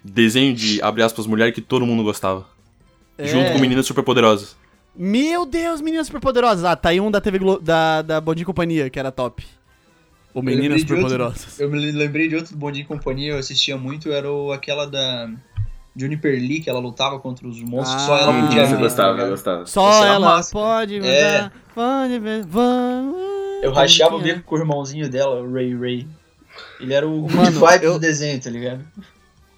S2: Desenho de, abre aspas, mulher que todo mundo gostava.
S1: É.
S2: Junto com meninas superpoderosas.
S1: Meu Deus, Meninas Superpoderosas. Ah, tá aí um da TV Glo... da, da e Companhia, que era top. O Meninas. Superpoderosas.
S3: Eu me lembrei de outro e Companhia, eu assistia muito, era o, aquela da Juniper Lee, que ela lutava contra os monstros,
S1: Ah,
S3: só ela
S1: Hum,
S3: podia ver.
S4: eu gostava, eu gostava.
S1: Só ela
S3: massa.
S1: pode
S3: É.
S1: pode ver, vamos.
S3: Eu rachava o bico com o irmãozinho dela, o Ray Ray. Ele era o good
S1: Mano,
S3: vibe
S1: eu-
S3: do desenho, tá ligado?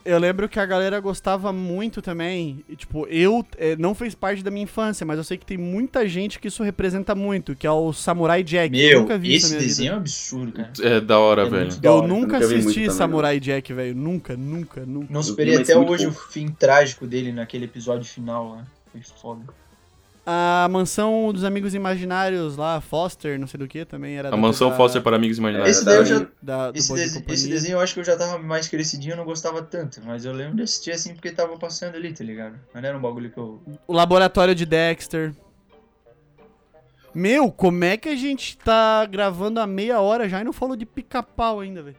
S1: Eu lembro que a galera gostava muito também. e, tipo, eu eh, não fez parte da minha infância, mas eu sei que tem muita gente que isso representa muito, que é o Samurai Jack. eu
S3: Meu,
S1: nunca vi isso
S3: esse desenho
S1: vida.
S3: é um absurdo, cara.
S2: É da hora,
S3: É
S2: velho.
S3: da
S1: Eu
S3: hora.
S1: nunca
S4: nunca
S1: assisti
S4: também,
S1: Samurai Jack, velho. Nunca, nunca, nunca.
S3: Não
S4: mas
S3: até hoje
S4: pouco.
S3: o fim trágico dele naquele episódio final lá. Foi foda.
S1: A mansão dos amigos imaginários lá, Foster, não sei do que, também era
S2: A
S1: da-
S2: mansão
S1: da-
S2: Foster para amigos imaginários.
S3: Esse daí eu já-
S1: da,
S3: Esse,
S1: de
S3: esse desenho eu acho que eu já tava mais crescidinho, eu não gostava tanto. Mas eu lembro de assistir assim porque tava passando ali, tá ligado? Mas não era um bagulho que eu.
S1: O laboratório de Dexter. Meu, como é que a gente tá gravando a meia hora já e não falou de pica-pau ainda, velho?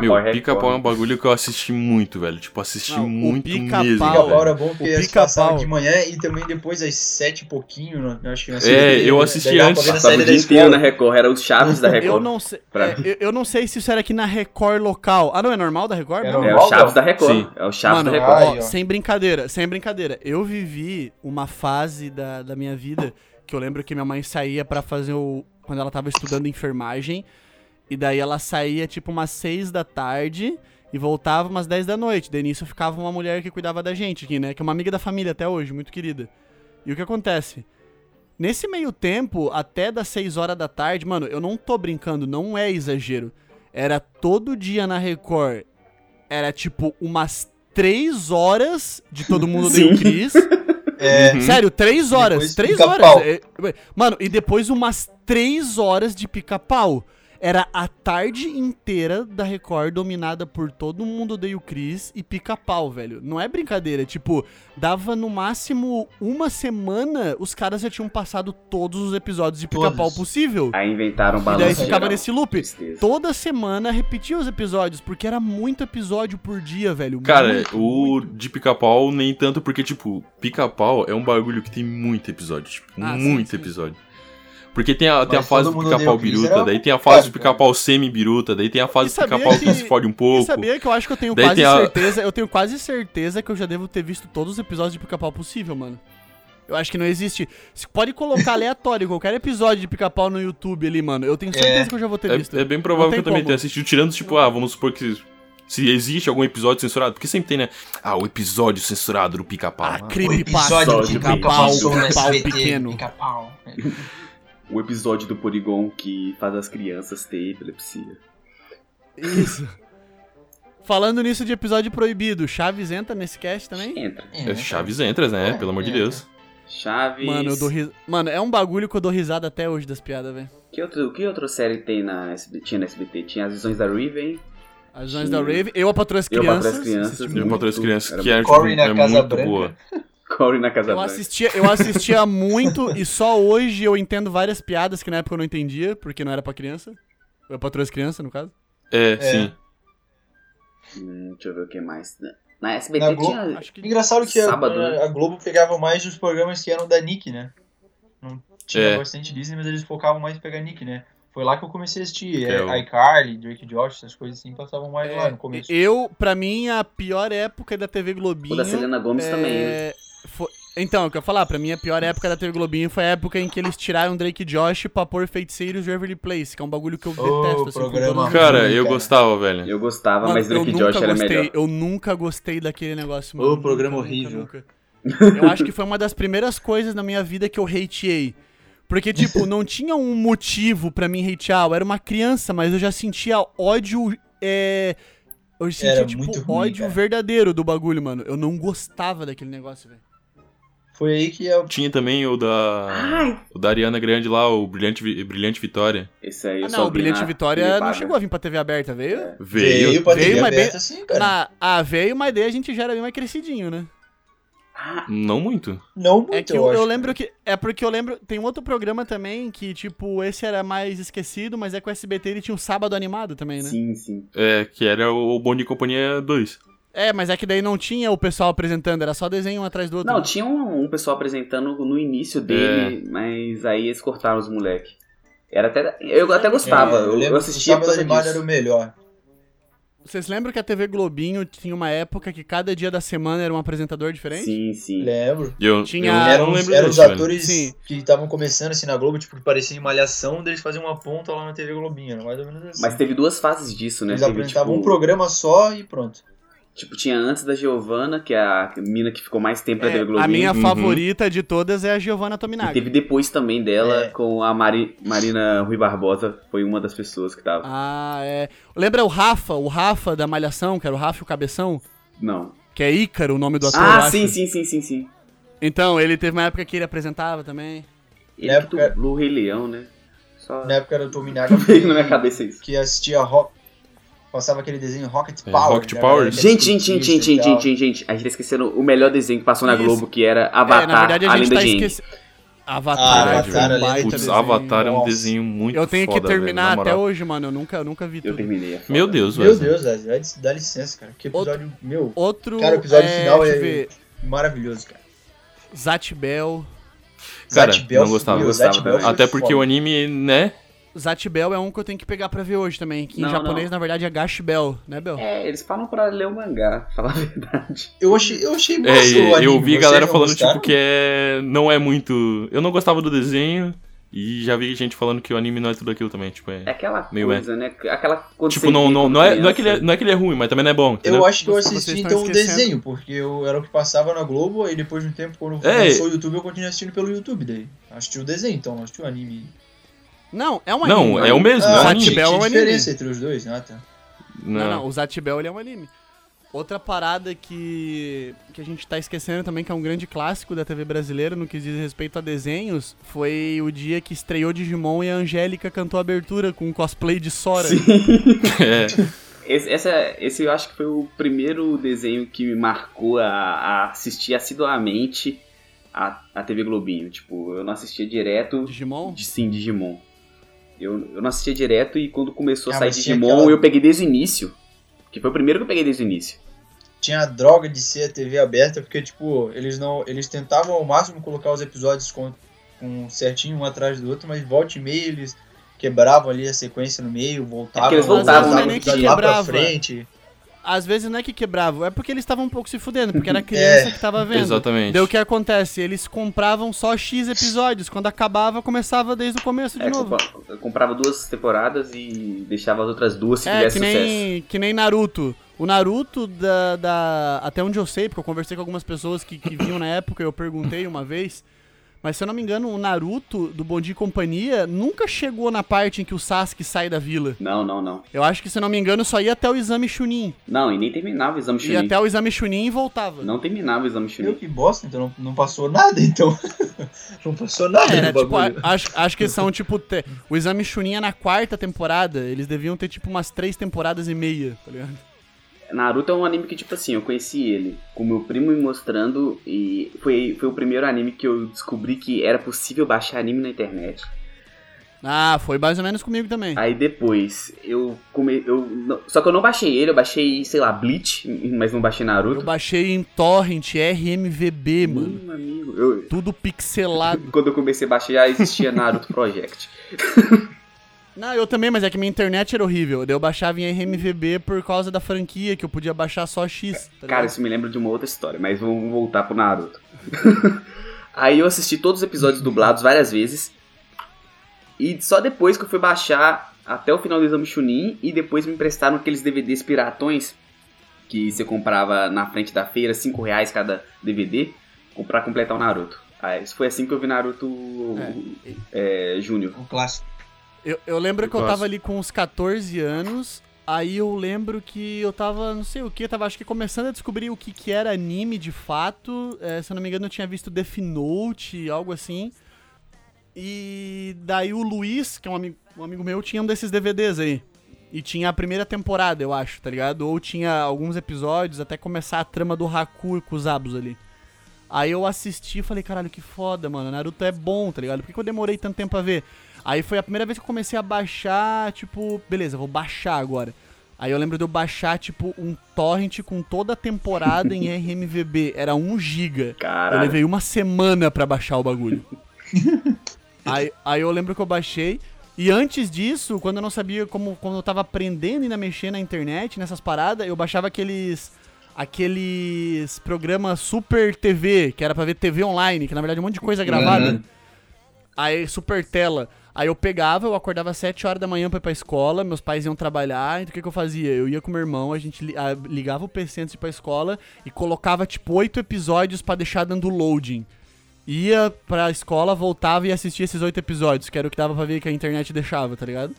S2: Meu,
S4: Record.
S2: pica-pau é um bagulho que eu assisti muito, velho. Tipo, assisti
S1: Não, o
S2: muito
S1: Pica-Pau-
S2: mesmo.
S1: Pau,
S3: Pica-pau era bom porque
S1: Pica-Pau-
S3: passavam de manhã e também depois às sete e pouquinho, não- eu acho que
S2: É, eu assisti antes.
S4: Passava o dia
S3: da
S4: inteiro
S3: escola.
S4: na Record, era os chaves da Record.
S1: Eu não sei.
S4: Pra
S1: é, eu, eu não sei se isso era aqui na Record local. Ah, não, é normal da Record?
S3: É
S1: Não.
S4: É o Chaves da Record.
S2: Sim.
S4: É o Chaves
S1: Mano,
S4: da Record.
S1: Ó. sem brincadeira, sem brincadeira. Eu vivi uma fase da, da minha vida que eu lembro que minha mãe saía pra fazer o. Quando ela tava estudando enfermagem. E daí ela saía tipo umas 6 da tarde e voltava umas 10 da noite. Daí nisso ficava uma mulher que cuidava da gente aqui, né? Que é uma amiga da família até hoje, muito querida. E o que acontece? Nesse meio tempo, até das 6 horas da tarde, mano, eu não tô brincando, não é exagero. Era todo dia na Record. Era tipo umas 3 horas de todo mundo
S4: Sim.
S1: deu Cris. <laughs>
S3: É,
S1: Sério, 3 horas.
S3: Depois
S1: 3
S3: pica-pau.
S1: horas. É, Mano, e depois umas 3 horas de pica-pau. Era a tarde inteira da Record dominada por todo mundo odeia o Chris e pica-pau, velho. Não é brincadeira. Tipo, dava no máximo uma semana, os caras já tinham passado todos os episódios de pica-pau possível.
S4: Aí inventaram um
S1: E
S4: balanço
S1: daí ficava
S4: geral.
S1: nesse loop.
S4: Tristeza.
S1: Toda semana repetia os episódios, porque era muito episódio por dia, velho.
S2: Cara,
S1: Muito,
S2: o
S1: muito.
S2: de pica-pau nem tanto, porque, tipo, pica-pau é um bagulho que tem muito episódio. Tipo,
S1: Ah, sim,
S2: muito
S1: sim.
S2: episódio. Porque tem a, tem a fase do pica-pau biruta,
S3: era
S2: daí tem a fase do
S3: complicado,
S2: pica-pau semi-biruta, daí tem a fase do pica-pau que
S1: que-
S2: se fode um
S1: E
S2: pouco.
S1: sabia que eu acho que eu tenho
S2: Daí
S1: quase
S2: tem a-
S1: certeza, eu tenho quase certeza que eu já devo ter visto todos os episódios de Pica-Pau possível, mano. Eu acho que não existe. Você pode colocar aleatório <laughs> qualquer episódio de Pica-Pau no YouTube ali, mano. Eu tenho certeza
S3: É.
S1: que eu já vou ter visto.
S2: É, é bem provável que eu também
S1: como.
S2: tenha assistido, tirando, tipo, ah, vamos supor que se existe algum episódio censurado, porque sempre tem, né? Ah, o episódio censurado do pica-pau.
S1: Ah,
S2: Ah,
S1: creepypasta
S4: episódio
S1: de
S4: de
S1: Pica-Pau,
S4: Pica-Pau
S1: pequeno.
S3: Pica-pau.
S4: O episódio do Porygon que faz as crianças ter epilepsia.
S1: Isso. <laughs> Falando nisso de episódio proibido, Chaves entra nesse cast também?
S4: Entra.
S2: É Chaves entras, né?
S3: É,
S2: Pelo amor de
S3: é.
S2: Deus.
S4: Chaves.
S1: Mano, eu dou ris... Mano, é um bagulho que eu dou risada até hoje das piadas, velho.
S4: Que outro, que outra série tem na SBT? Tinha na SBT? Tinha as visões da Raven.
S1: As Visões
S4: Sim.
S1: da Raven, eu a Patroa as
S4: Eu,
S1: Crianças.
S4: Patroa as Crianças.
S2: Eu encontrei as crianças que é, tipo, é muito boa.
S4: Corey na Casa
S1: Eu
S4: Branca.
S1: assistia, eu assistia <laughs> muito e só hoje eu entendo várias piadas que na época eu não entendia, porque não era pra criança. Eu patroa as crianças, no caso.
S2: É, sim.
S4: Hum, deixa eu ver o que mais. Na SBT
S3: Na Globo,
S4: tinha.
S1: Acho que.
S3: Engraçado que a,
S4: Sábado, né?
S3: a Globo pegava mais os programas que eram da Nick, né? Não tinha
S2: É.
S3: bastante Disney, mas eles focavam mais em pegar Nick, né? Foi lá que eu comecei a assistir. É,
S2: é o-
S3: iCarly, Drake Josh, essas coisas assim passavam mais lá no começo.
S1: Eu, pra mim, a pior época da TV Globinho.
S4: O da Selena Gomes
S1: é,
S4: também.
S1: Foi- Então, o que eu ia falar, pra mim a pior época da TV Globinho foi a época em que eles tiraram Drake Josh pra pôr feiticeiros de Everly Place, que é um bagulho que eu detesto, assim,
S3: programa.
S2: Cara,
S3: Sim,
S2: eu
S3: cara.
S2: gostava, velho.
S4: Eu gostava,
S1: Mano,
S4: mas Drake Josh era
S1: gostei,
S4: melhor.
S1: eu nunca gostei daquele negócio,
S3: Ô,
S1: mano.
S3: programa
S1: Nunca,
S3: horrível.
S1: nunca, nunca. Eu acho que foi uma das primeiras coisas na minha vida que eu hateei. Porque, tipo, não tinha um motivo pra mim hatear. Eu era uma criança, mas eu já sentia ódio. É... Eu sentia,
S3: Era
S1: tipo,
S3: muito ruim,
S1: ódio
S3: cara.
S1: verdadeiro do bagulho, mano. Eu não gostava daquele negócio, velho.
S3: Foi aí que eu.
S2: Tinha também o da.
S4: Ai!
S2: O da Ariana Grande lá, o Brilhante, Brilhante Vitória.
S4: Esse aí
S1: Ah,
S4: só
S1: não, o Brilhante
S4: na
S1: Vitória não chegou a vir pra TV aberta, veio?
S2: Veio.
S3: Veio pra
S1: veio,
S3: TV
S1: mas bem-
S3: aberta, sim, cara.
S1: Na... Ah, veio, mas daí a gente já era bem mais crescidinho, né?
S4: Ah,
S2: Não muito.
S3: Não muito,
S1: É que
S3: eu,
S1: eu,
S3: acho.
S1: eu lembro que. É porque eu lembro. Tem um outro programa também que, tipo, esse era mais esquecido, mas é que o SBT ele tinha um sábado animado também, né?
S4: sim, sim.
S2: É, que era o Bom de Companhia 2.
S1: É, mas é que daí não tinha o pessoal apresentando, era só desenho um atrás do outro.
S4: Não, tinha um, um pessoal apresentando no início dele, mas aí eles cortaram os moleque. Era até. Eu até gostava,
S3: É,
S4: eu,
S3: lembro
S4: eu
S3: que
S4: assistia
S3: o
S4: por causa disso.
S3: era o melhor.
S1: Vocês lembram que a TV Globinho tinha uma época que cada dia da semana era um apresentador diferente?
S4: Sim, sim.
S3: Lembro.
S2: Eu,
S1: Tinha-
S2: eu
S3: eram
S2: não
S3: os,
S2: lembro
S3: eram os atores
S1: Sim.
S3: que estavam começando assim na Globo, tipo, que pareciam em malhação, deles faziam uma ponta lá na TV Globinho, era mais ou menos assim.
S4: Mas teve duas fases disso, né?
S3: Eles
S4: Teve,
S3: apresentavam
S4: tipo,
S3: um programa só e pronto.
S4: Tipo, tinha antes da Giovanna, que é a mina que ficou mais tempo na
S1: É,
S4: TV
S1: a
S4: Globinho.
S1: minha
S2: Uhum.
S1: favorita de todas é a Giovanna
S4: E
S1: Tominaga.
S4: teve depois também dela
S3: É.
S4: com a Mari- Marina Rui Barbosa, foi uma das pessoas que tava.
S1: Ah, é. Lembra o Rafa, o Rafa da Malhação, que era o Rafa e o Cabeção?
S4: Não.
S1: Que é Ícaro, o nome do ator,
S4: Ah,
S1: eu acho.
S4: sim, sim, sim, sim, sim.
S1: Então, ele teve uma época que ele apresentava também.
S4: Ele
S3: Na
S4: que
S3: época-
S4: dublou o Rei Leão, né? Só
S3: Na época era o Tominaga
S4: veio <laughs> na minha cabeça isso.
S3: que assistia Rock. Passava aquele desenho Rocket
S2: É,
S3: Power.
S2: Rocket
S3: né,
S2: Power.
S3: é
S4: Gente, gente, gente, gente, gente,
S3: tal.
S4: gente, gente, a gente tá esquecendo o melhor desenho que passou na
S1: Isso.
S4: Globo, que era
S1: é,
S4: Avatar,
S1: na verdade a
S4: a
S1: gente
S4: lenda
S1: tá
S4: de.
S1: Avatar,
S3: Ah,
S1: foi um
S3: Avatar, de
S2: Putz,
S1: desenho.
S2: Avatar é um desenho muito
S1: Eu tenho que
S2: foda, velho,
S1: terminar
S2: na
S1: até hoje, mano. Eu nunca, eu nunca vi
S4: Eu
S1: tudo.
S4: terminei. é foda.
S2: Meu Deus,
S3: Meu
S2: velho.
S3: Deus, Wesley, vai- dá licença, cara. Que episódio, meu,
S1: Outro.
S3: Cara, o episódio
S1: é,
S3: final é- maravilhoso, cara.
S1: Zat Bell.
S2: Cara,
S3: Zat Bell,
S2: não gostava.
S3: meu,
S4: Gostava
S3: Zat Bell
S4: também.
S3: foi
S2: Até porque
S3: foda.
S2: o anime, né?
S1: Zat Bell é um que eu tenho que pegar pra ver hoje também. Que em
S4: Não,
S1: japonês,
S4: não.
S1: na verdade, é Gash Bell, né, Bell?
S4: É, eles falam pra ler o mangá, <laughs> falar a verdade.
S3: Eu achei, eu achei
S2: É,
S3: massa o anime.
S2: eu vi
S3: vocês
S2: galera falando,
S3: gostaram?
S2: tipo, que é. Não é muito. Eu não gostava do desenho. E já vi gente falando que o anime não é tudo aquilo também, tipo,
S4: É
S2: é.
S4: aquela
S2: Meio
S4: coisa, né? Aquela quando
S2: Tipo, não, não, não, é, não, é que ele é, não é que ele é ruim, mas também não é bom, entendeu?
S3: Eu acho que eu assisti então o desenho, porque eu, era o que passava na Globo, aí depois de um tempo, quando
S2: É.
S3: lançou o YouTube, eu continuei assistindo pelo YouTube daí. Assisti o desenho, então, não assisti o anime.
S1: Não, é um
S2: Não,
S1: anime.
S2: é o mesmo, é
S3: ah,
S2: um
S1: Zat
S2: anime.
S1: Bell é um anime.
S3: diferença entre os dois, ah tá.
S1: Não, não, o Zat Bell ele é um anime. Outra parada que, que a gente tá esquecendo também, que é um grande clássico da TV brasileira no que diz respeito a desenhos, foi o dia que estreou Digimon e a Angélica cantou a abertura com um cosplay de Sora. <laughs> <laughs>
S2: É.
S4: Esse, essa, esse eu acho que foi o primeiro desenho que me marcou a, a assistir assiduamente a, a TV Globinho. Tipo, eu não assistia direto
S1: Digimon?
S4: de sim Digimon. Eu, eu não assistia direto e quando começou a
S3: Ah,
S4: sair
S3: mas tinha
S4: Digimon
S3: aquela-
S4: eu peguei desde o início. Que foi o primeiro que eu peguei desde o início.
S3: Tinha a droga de ser a TV aberta, porque, tipo, eles não. Eles tentavam ao máximo colocar os episódios com, com certinho um atrás do outro, mas volta e meia eles quebravam ali a sequência no meio, voltavam,
S4: É eles voltavam,
S3: voltavam
S4: né, que
S3: lá pra frente.
S1: Às vezes não é que quebrava, é porque eles estavam um pouco se fudendo, porque era a criança
S3: É.
S1: que tava vendo.
S2: Exatamente.
S1: Daí o que acontece? Eles compravam só X episódios. Quando acabava, começava desde o começo de
S4: É,
S1: novo.
S4: compa- comprava duas temporadas e deixava as outras duas se
S1: É,
S4: tivesse
S1: que
S4: sucesso.
S1: nem, que nem Naruto. O Naruto, da, da- até onde eu sei, porque eu conversei com algumas pessoas que, que vinham na época, eu perguntei uma vez. Mas se eu não me engano, o Naruto do Bom Dia e Companhia nunca chegou na parte em que o Sasuke sai da vila.
S4: Não, não, não.
S1: Eu acho que, se eu não me engano, só ia até o exame Chunin.
S4: Não, e nem terminava o exame
S1: Ia
S4: Chunin.
S1: até o exame Chunin e voltava.
S4: Não terminava o exame
S3: Eu
S4: Chunin.
S3: que bosta, então não, não passou nada, então. <laughs> não passou nada
S1: Era,
S3: no
S1: tipo, a- acho, acho que são, tipo, te- o exame Chunin é na quarta temporada. Eles deviam ter, tipo, umas três temporadas e meia, tá ligado?
S4: Naruto é um anime que, tipo assim, eu conheci ele com meu primo me mostrando e foi, foi o primeiro anime que eu descobri que era possível baixar anime na internet.
S1: Ah, foi mais ou menos comigo também.
S4: Aí depois eu come, eu não- só que eu não baixei ele, eu baixei, sei lá, Bleach, <laughs> mas não baixei
S1: Eu
S4: Naruto.
S1: baixei em Torrent, RMVB, mano.
S4: Hum, amigo, eu,
S1: Tudo pixelado. <laughs>
S4: quando eu comecei a baixar já existia Naruto <laughs> Project.
S1: Não, eu também, mas é que minha internet era horrível. Eu baixava em RMVB por causa da franquia, que eu podia baixar só X. Tá
S4: Cara, isso me lembra de uma outra história, mas vamos voltar pro Naruto. <laughs> Aí eu assisti todos os episódios dublados várias vezes. E só depois que eu fui baixar até o final do exame Chunin e depois me emprestaram aqueles DVDs piratões que você comprava na frente da feira, 5 reais cada DVD, pra completar o Naruto. Aí isso foi assim que eu vi Naruto é, Júnior.
S3: O clássico.
S1: Eu, eu lembro
S2: Eu
S1: que eu
S2: gosto.
S1: tava ali com uns 14 anos. Aí eu lembro que eu tava, não sei o que, tava acho que começando a descobrir o que, que era anime de fato. É, se eu não me engano, eu tinha visto Death Note, algo assim. E daí o Luiz, que é um amigo, um amigo meu, tinha um desses DVDs aí. E tinha a primeira temporada, eu acho, tá ligado? Ou tinha alguns episódios até começar a trama do Haku com os Abus ali. Aí eu assisti e falei, caralho, que foda, mano. Naruto é bom, tá ligado? Por que, que eu demorei tanto tempo pra ver? Aí foi a primeira vez que eu comecei a baixar, tipo, beleza, vou baixar agora. Aí eu lembro de eu baixar, tipo, um torrent com toda a temporada em <laughs> RMVB. Era 1 GB. Eu
S4: Caralho.
S1: levei uma semana pra baixar o bagulho. <laughs> aí, aí eu lembro que eu baixei. E antes disso, quando eu não sabia como. Quando eu tava aprendendo ainda a mexer na internet, nessas paradas, eu baixava aqueles. Aqueles programas Super TV, que era pra ver TV online, que na verdade é um monte de coisa gravada.
S3: Uhum.
S1: Aí, super tela. Aí eu pegava, eu acordava às 7 horas da manhã pra ir pra escola, meus pais iam trabalhar, então o que, que eu fazia? Eu ia com meu irmão, a gente li- ligava o PC antes de ir pra escola e colocava tipo oito episódios pra deixar dando loading. Ia pra escola, voltava e assistia esses oito episódios, que era o que dava pra ver que a internet deixava, tá ligado?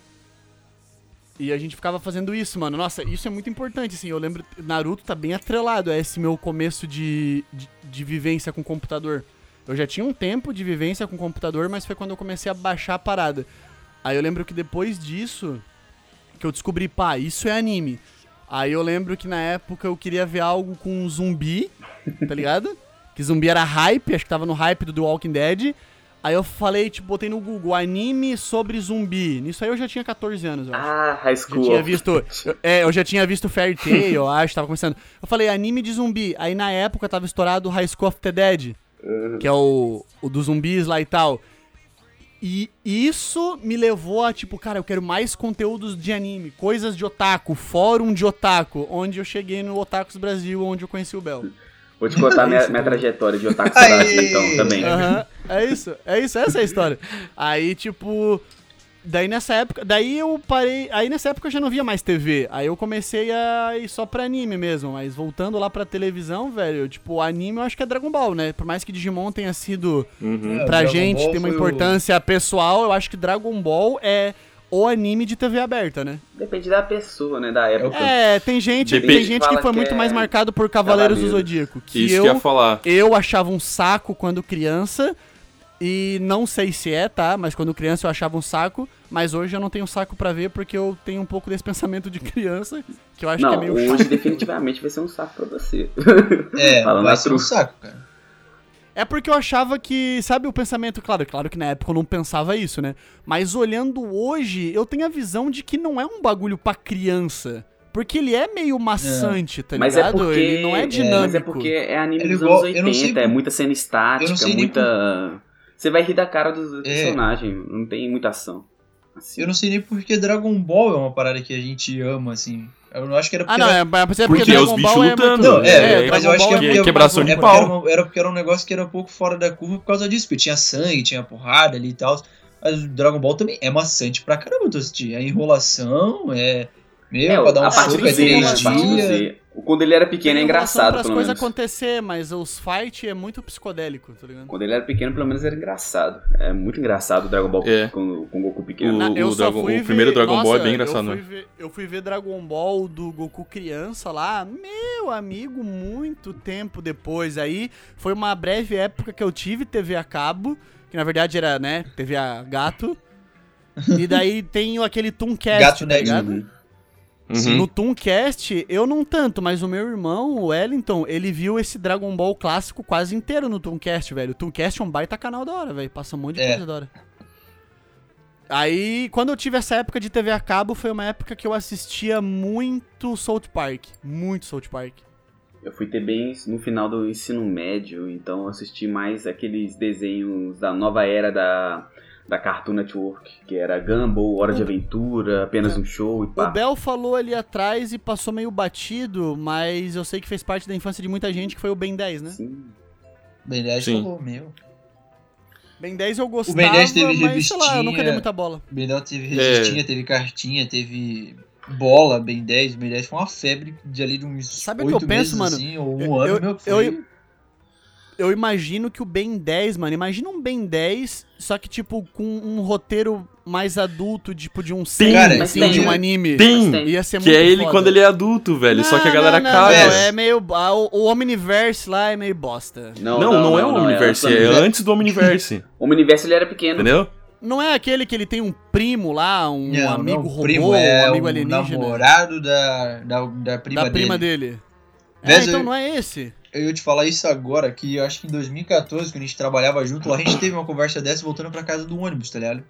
S1: E a gente ficava fazendo isso, mano. Nossa, isso é muito importante, assim. Eu lembro. Naruto tá bem atrelado a esse meu começo de, de, de vivência com computador. Eu já tinha um tempo de vivência com computador, mas foi quando eu comecei a baixar a parada. Aí eu lembro que depois disso, que eu descobri, pá, isso é anime. Aí eu lembro que na época eu queria ver algo com zumbi, tá ligado? <laughs> que zumbi era hype, acho que tava no hype do The Walking Dead. Aí eu falei, tipo, botei no Google anime sobre zumbi. Nisso aí eu já tinha 14 anos, eu acho.
S4: Ah, High
S1: Já
S4: School.
S1: tinha visto. <laughs> eu- É, eu já tinha visto Fairy Tail, eu acho, tava começando. Eu falei, anime de zumbi. Aí na época tava estourado High School of the Dead, que é o, o dos zumbis lá e tal. E isso me levou a, tipo, cara, eu quero mais conteúdos de anime, coisas de otaku, fórum de otaku, onde eu cheguei no Otakus Brasil, onde eu conheci o Bel.
S4: Vou te contar <laughs> minha, minha trajetória de Otaku. Brasil, então, também.
S1: Aham, é isso, é isso, essa é a história. Aí, tipo, daí nessa época, daí eu parei, aí nessa época eu já não via mais TV, aí eu comecei a ir só pra anime mesmo, mas voltando lá pra televisão, velho, tipo, anime eu acho que é Dragon Ball, né? Por mais que Digimon tenha sido
S2: Uhum.
S3: É,
S1: pra
S3: Dragon
S1: gente,
S3: Ball
S1: tem uma
S3: foi o-
S1: importância pessoal, eu acho que Dragon Ball é o anime de TV aberta, né?
S4: Depende da pessoa, né? Da época.
S1: É, tem gente,
S2: Depende.
S1: tem gente que foi
S4: que
S1: muito
S4: é
S1: mais marcado por Cavaleiros do
S4: Cavaleiro.
S1: Zodíaco, que
S2: Isso
S1: eu
S2: que eu ia falar.
S1: eu achava um saco quando criança. E não sei se é, tá? Mas quando criança eu achava um saco. Mas hoje eu não tenho saco pra ver porque eu tenho um pouco desse pensamento de criança. Que eu acho
S4: Não,
S1: que é meio
S4: hoje
S1: chato.
S4: definitivamente vai ser um saco pra você. <laughs>
S3: É,
S4: Falando
S3: vai ser um saco, cara.
S1: É porque eu achava que, sabe o pensamento, claro, claro que na época eu não pensava isso, né? Mas olhando hoje, eu tenho a visão de que não é um bagulho pra criança. Porque ele é meio maçante, tá
S4: Mas é
S1: ligado?
S4: porque.
S1: ele não é dinâmico.
S4: mas é porque é anime
S3: Ele
S4: dos anos
S3: eu não
S4: 80,
S3: sei
S4: é muita cena estática, muita. Você vai rir da cara dos
S3: É.
S4: personagens, não tem muita ação. Assim.
S3: Eu não sei nem porque Dragon Ball é uma parada que a gente ama, assim. Eu não acho que era
S1: Ah,
S3: porque
S1: não,
S3: era...
S1: é, é porque,
S2: Porque é os
S1: Dragon
S2: bichos
S1: Ball é
S2: lutando,
S1: muito-
S3: Não, é,
S2: É,
S3: mas
S1: Dragon
S3: eu acho que
S1: Ball
S3: é porque,
S2: quebração de pau.
S3: Era, era porque era um negócio que era um pouco fora da curva por causa disso, porque tinha sangue, tinha porrada ali e tal. Mas o Dragon Ball também é maçante pra caramba tu assistir. A enrolação é. Meu,
S4: É,
S3: pra dar um
S4: a parte
S3: soco
S4: do
S3: é
S4: Z, né?
S3: três
S4: A parte do
S3: dias.
S4: Z. Quando ele era pequeno é engraçado,
S1: as
S4: pelo
S1: coisas
S4: menos.
S1: acontecer, mas os fight é muito psicodélico, tá ligado?
S4: Quando ele era pequeno, pelo menos era engraçado. É muito engraçado o Dragon Ball
S2: É.
S4: com, com o Goku pequeno.
S2: O-
S1: eu só
S2: Dragon- o primeiro Dragon Ball é bem engraçado,
S1: eu fui,
S2: né?
S1: ver, eu fui ver Dragon Ball do Goku criança lá, meu amigo, muito tempo depois. Aí foi uma breve época que eu tive TV a cabo, que na verdade era, né, TV a gato. e daí tem aquele Tooncast,
S3: Gato
S1: tá ligado?
S4: Uhum.
S2: Uhum.
S1: No Tooncast, eu não tanto, mas o meu irmão, o Wellington, ele viu esse Dragon Ball clássico quase inteiro no Tooncast, velho. O Tooncast é um baita canal da hora, velho. Passa um monte de
S3: É.
S1: coisa da hora. Aí, quando eu tive essa época de TV a cabo, foi uma época que eu assistia muito South Park. Muito South Park.
S4: Eu fui ter bem no final do ensino médio, então eu assisti mais aqueles desenhos da nova era da, da Cartoon Network, que era Gumball, Hora de Aventura, apenas um show e
S1: O
S4: pá.
S1: Bel falou ali atrás e passou meio batido, mas eu sei que fez parte da infância de muita gente, que foi o Ben 10, né?
S4: Sim.
S3: Ben 10
S2: Sim.
S3: falou, meu.
S1: Ben 10 eu gostava,
S3: Ben 10 teve
S1: mas sei lá, eu nunca dei
S3: revistinha.
S1: muita bola.
S3: Ben 10 teve
S2: É.
S3: revistinha, teve cartinha, teve bola, Ben 10. Ben 10 foi uma febre de ali de uns
S1: Sabe o que eu
S3: oito
S1: penso,
S3: meses,
S1: mano?
S3: assim, ou um
S1: Eu-
S3: ano,
S1: eu-
S3: meu, que
S1: eu-
S3: foi...
S1: Eu imagino que o Ben 10, mano, imagina um Ben 10, só que, tipo, com um roteiro mais adulto, tipo, de um
S2: Tem,
S1: seinen,
S3: mas
S1: assim,
S4: tem,
S1: de um anime.
S2: Tem!
S1: Ia ser
S2: Que
S1: muito
S2: é ele
S1: foda.
S2: quando ele é adulto, velho. só que a
S1: Não,
S2: galera
S1: não,
S2: caga.
S1: não, é meio... ah, O, o Omniverse lá é meio bosta.
S2: Não, não, é o Omniverse, é,
S4: antes.
S2: antes do Omniverse. <laughs>
S4: O Omniverse ele era pequeno.
S2: entendeu?
S1: Não é aquele que ele tem um primo lá, um
S3: Não,
S1: amigo
S3: não, o
S1: robô,
S3: primo é
S1: um amigo
S3: o
S1: alienígena.
S3: namorado da, da, da prima
S1: da prima
S3: dele.
S1: dele. É, então não é esse.
S3: Eu ia te falar isso agora, que eu acho que em 2014, quando a gente trabalhava junto lá, a gente teve uma conversa dessa voltando pra casa do ônibus, tá ligado?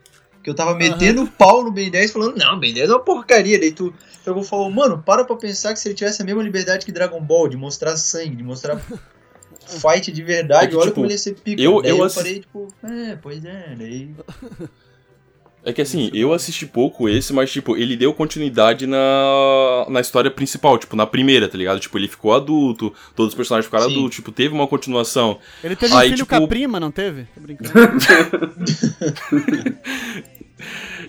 S3: Que eu tava metendo o pau no Ben 10 falando, não, Ben 10 é uma porcaria. Daí tu pegou e falou, mano, para pra pensar que se ele tivesse a mesma liberdade que Dragon Ball, de mostrar sangue, de mostrar fight de verdade,
S2: É que,
S3: olha
S2: tipo,
S3: como ele ia ser pica.
S2: eu-
S3: Daí
S2: eu
S3: eu,
S2: assi-
S3: parei, tipo, é, pois é, daí... <laughs>
S2: É que assim, eu assisti pouco esse, mas tipo, ele deu continuidade na, na história principal, tipo, na primeira, tá ligado? Tipo, ele ficou adulto, todos os personagens ficaram
S3: Sim.
S2: adultos, tipo, teve uma continuação.
S1: Ele teve
S2: Aí,
S1: um filho
S2: tipo-
S1: com a prima, não teve? Tô brincando. <laughs>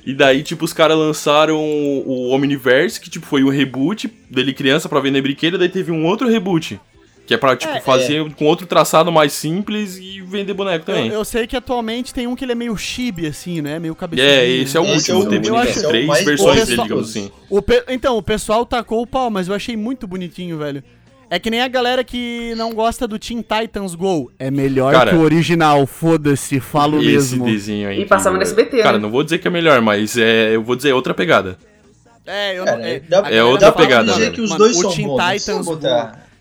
S2: E daí, tipo, os caras lançaram o Omniverse, que tipo, foi um reboot dele criança pra vender brinquedo, daí teve um outro reboot. Que é pra, tipo,
S1: É,
S2: fazer com outro traçado mais simples e vender boneco
S1: eu,
S2: também.
S1: eu sei que atualmente tem um que ele é meio chibi, assim, né? Meio cabeçudinho.
S2: É, esse é o último.
S3: é o-
S2: Teve
S1: eu acho-
S2: três
S3: é mais
S2: versões dele, digamos assim.
S1: O pe- Então, o pessoal tacou o pau, mas eu achei muito bonitinho, velho. É que nem a galera que não gosta do Teen Titans Go. É melhor
S2: Cara,
S1: que o original, foda-se, falo
S2: Esse
S1: mesmo.
S2: desenho aí.
S4: E passava no SBT,
S2: Cara,
S4: né?
S2: não vou dizer que é melhor, mas é, eu vou dizer outra pegada.
S1: É, eu não. É,
S2: é
S1: galera
S2: outra pegada,
S1: mano,
S2: velho.
S3: que os
S1: mano,
S3: dois
S1: o
S3: são
S1: Teen
S3: bons, não
S1: Titans Go.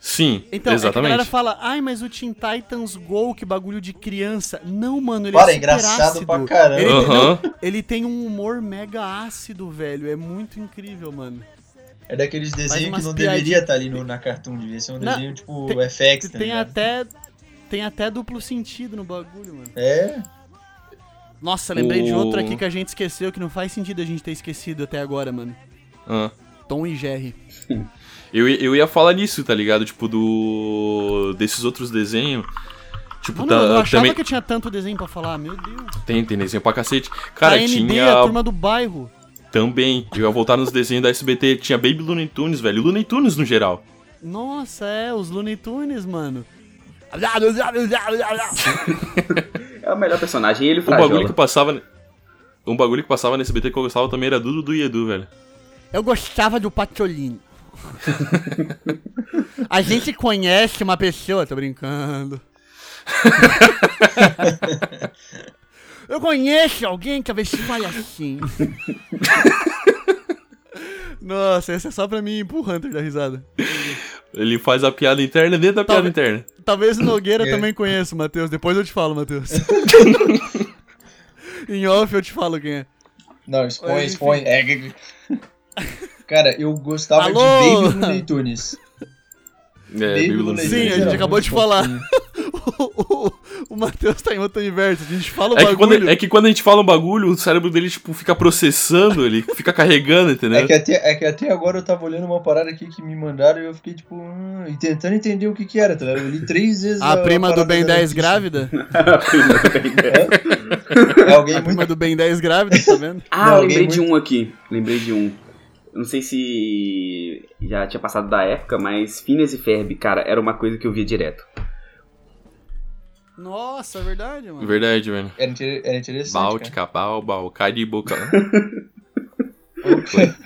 S2: Sim,
S1: Então, é que a galera
S2: exatamente.
S1: fala, ai, mas o Teen Titans Go, que bagulho de criança. Não, mano, ele
S3: Para,
S1: é
S3: é
S1: super
S3: engraçado
S1: ácido.
S3: pra caramba.
S1: Ele, não, ele tem um humor mega ácido, velho. É muito incrível, mano.
S3: É daqueles desenhos que não
S1: piadinhas.
S3: deveria estar ali no, na Cartoon, devia ser um
S1: Não,
S3: desenho tipo
S1: tem-
S3: FX, tá
S1: tem
S3: ligado?
S1: até. Tem até duplo sentido no bagulho, mano.
S3: É,
S1: Nossa, lembrei de
S2: O-
S1: outro aqui que a gente esqueceu, que não faz sentido a gente ter esquecido até agora, mano.
S2: Ah.
S1: Tom e Jerry. <laughs>
S2: Eu, ia- eu ia falar nisso, tá ligado? Tipo, do. desses outros desenhos. Tipo,
S1: Mano, eu achava
S2: também.
S1: que tinha tanto desenho pra falar, meu Deus.
S2: Tem, tem desenho pra cacete. Cara,
S1: a ND,
S2: tinha.
S1: a turma do bairro.
S2: Também. Eu ia voltar nos desenhos da SBT. Tinha Baby Looney Tunes, velho. Looney Tunes no geral.
S1: Nossa, é, os Looney Tunes, mano.
S4: É o melhor personagem. E ele
S2: Um bagulho que
S4: frajola.
S2: passava. Um bagulho que passava na SBT que eu gostava também era Dudu do Edu, velho.
S1: Eu gostava do Patolino. A gente conhece uma pessoa, tô brincando. Eu conheço alguém que a vez fala assim. Nossa, esse é só pra mim pro Hunter da risada.
S2: Ele faz a piada interna dentro da piada
S1: Talvez-
S2: interna.
S1: Talvez o Nogueira
S3: É.
S1: também conheça, Matheus. Depois eu te falo, Matheus. <laughs> em off eu te falo quem é.
S3: não, expõe,
S1: Mas,
S3: expõe. É, Cara, eu gostava
S1: Alô?
S3: de Baby Looney Tunes. <laughs>
S2: É, Baby Looney
S1: Sim, a gente acabou de falar. <laughs> o, o, o Matheus tá em outro universo. A gente fala o
S2: É que, quando,
S1: bagulho.
S2: é que quando a gente fala um bagulho, o cérebro dele, tipo, fica processando, ele fica carregando, entendeu?
S3: É que, até, é que até agora eu tava olhando uma parada aqui que me mandaram e eu fiquei tipo. hum, e tentando entender o que que era, tá ligado? Eu li três vezes
S1: A <laughs> prima do Ben
S3: da
S1: 10
S3: notícia.
S1: grávida?
S3: É alguém
S1: A
S3: muito.
S1: prima do Ben 10 grávida, tá vendo?
S4: Ah,
S3: Não,
S4: lembrei de
S3: muito-
S4: um aqui. Lembrei de um. Não sei se já tinha passado da época, mas Phineas e Ferb, cara, era uma coisa que eu via direto.
S1: Nossa, é verdade, mano.
S2: Verdade, velho.
S3: Era, inter- era interessante.
S2: Báltica, bal, bal, cai de boca.
S3: Ok. <laughs>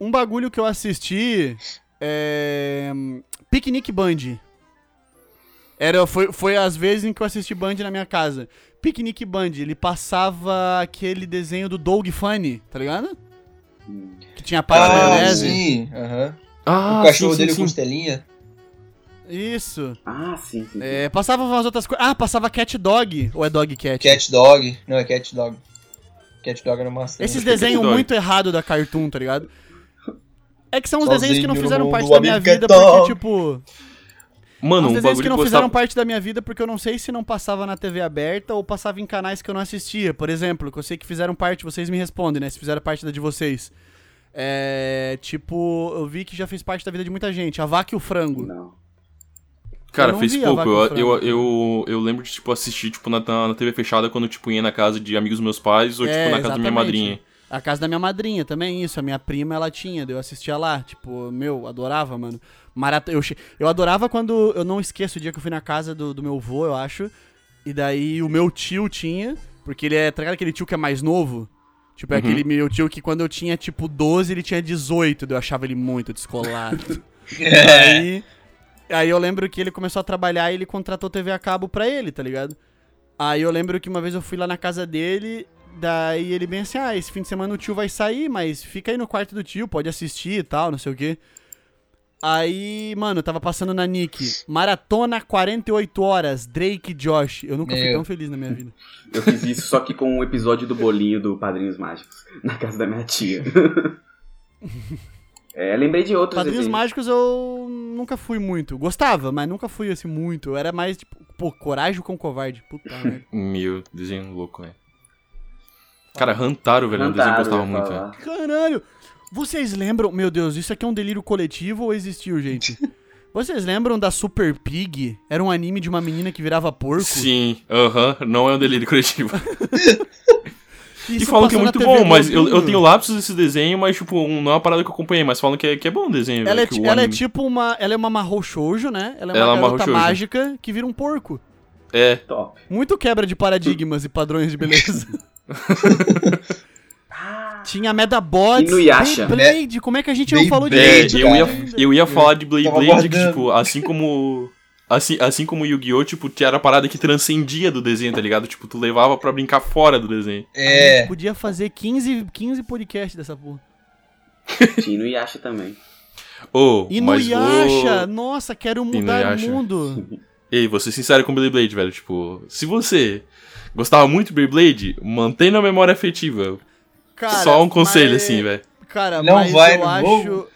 S1: Um bagulho que eu assisti é. Piquenique Band. Era, foi, foi as vezes em que eu assisti Band na minha casa. Piquenique Band, ele passava aquele desenho do Doug Funny, tá ligado? Que tinha
S3: Ah,
S1: maionese.
S3: sim. aham.
S2: Ah,
S3: o cachorro
S2: sim,
S3: dele
S2: sim,
S3: com
S2: sim.
S3: costelinha.
S1: Isso.
S4: Ah, sim, sim.
S1: É, passava umas outras coisas. Ah, passava Cat Dog. Ou é Dog Cat?
S3: Cat Dog. Não, é Cat Dog. Cat Dog era massa.
S1: Esses desenhos muito errado da Cartoon, tá ligado? É que são os desenhos que não fizeram parte da minha vida porque, tipo.
S2: Mano,
S1: Os
S2: um bagulho
S1: que não
S2: que
S1: fizeram
S2: gostava...
S1: parte da minha vida porque eu não sei se não passava na TV aberta ou passava em canais que eu não assistia. Por exemplo, que eu sei que fizeram parte, vocês me respondem, né? Se fizeram parte da de vocês. É. Tipo, eu vi que já fez parte da vida de muita gente. A vaca e o frango.
S4: Não.
S2: Cara, fez pouco. Eu, eu, eu, eu lembro de, tipo, assistir, tipo, na, na TV fechada quando, tipo, ia na casa de amigos dos meus pais ou,
S1: É,
S2: tipo, na casa da minha
S1: exatamente.
S2: madrinha.
S1: A casa da minha madrinha também, isso. A minha prima, ela tinha, daí eu assistia lá. Tipo, meu, adorava, mano. Marata... Eu, eu adorava quando. Eu não esqueço o dia que eu fui na casa do, do meu avô, eu acho. E daí o meu tio tinha. Porque ele é. Tá ligado aquele tio que é mais novo? Tipo, é
S2: Uhum.
S1: aquele meu tio que quando eu tinha, tipo, 12, ele tinha 18. daí Eu achava ele muito descolado. <laughs>
S3: É.
S1: aí. Aí eu lembro que ele começou a trabalhar e ele contratou TV a cabo pra ele, tá ligado? Aí eu lembro que uma vez eu fui lá na casa dele, daí ele bem assim, ah, esse fim de semana o tio vai sair, mas fica aí no quarto do tio, pode assistir e tal, não sei o quê. Aí, mano, eu tava passando na Nick, Maratona 48 horas, Drake e Josh. Eu nunca fui
S3: Meu.
S1: tão feliz na minha vida. <laughs>
S4: Eu fiz isso só que com um episódio do bolinho do Padrinhos Mágicos, <laughs> na casa da minha tia. <laughs> é, lembrei de outros
S1: Padrinhos
S4: desenhos.
S1: Mágicos eu nunca fui muito. Gostava, mas nunca fui assim muito. Eu era mais tipo, pô, Coragem com Covarde. Puta merda.
S2: Meu, desenho louco, velho. Cara, Rantaro, velho, é um desenho que eu gostava muito.
S1: Caralho! Vocês lembram? Meu Deus, isso aqui é um delírio coletivo ou existiu, gente? <laughs> Vocês lembram da Super Pig? Era um anime de uma menina que virava porco?
S2: Sim, aham, não é um delírio coletivo. <laughs> E falam que é muito bom, mas eu, eu
S1: Globinho.
S2: tenho lapsos desse desenho, mas, tipo, não é uma parada que eu acompanhei, mas falam que é, que é bom o desenho,
S1: Ela é,
S2: velho,
S1: ti-
S2: que o
S1: ela é
S2: anime-
S1: tipo uma. Ela é uma Mahou Shoujo, né? Ela é uma
S2: Ela é
S1: garota mágica que vira um porco.
S2: É,
S4: Top.
S1: Muito quebra de paradigmas e padrões de beleza. <laughs> <laughs> Tinha Medabots. Beyblade, como é que a gente não falou de
S2: É,
S1: Beyblade
S2: eu ia, eu ia falar de que,
S3: guardando.
S2: tipo, assim como. <laughs> Assim, assim como Yu-Gi-Oh!, tipo, era a parada que transcendia do desenho, tá ligado? Tipo, tu levava pra brincar fora do desenho.
S1: A gente
S3: É.
S1: podia fazer 15, 15 podcasts dessa porra. <laughs>
S4: Tinha Inuyasha também.
S2: Ô,
S1: E
S2: mas
S1: Inuyasha,
S2: vou...
S1: nossa, quero mudar
S2: Inuyasha.
S1: o mundo.
S2: Ei, vou ser sincero com Beyblade, velho. Tipo, se você gostava muito de Beyblade, mantém na memória afetiva.
S1: Cara,
S2: Só um conselho,
S1: mas-
S2: assim, velho.
S1: Cara,
S3: Não
S1: mas
S3: vai
S1: eu
S3: no
S1: acho...
S3: novo?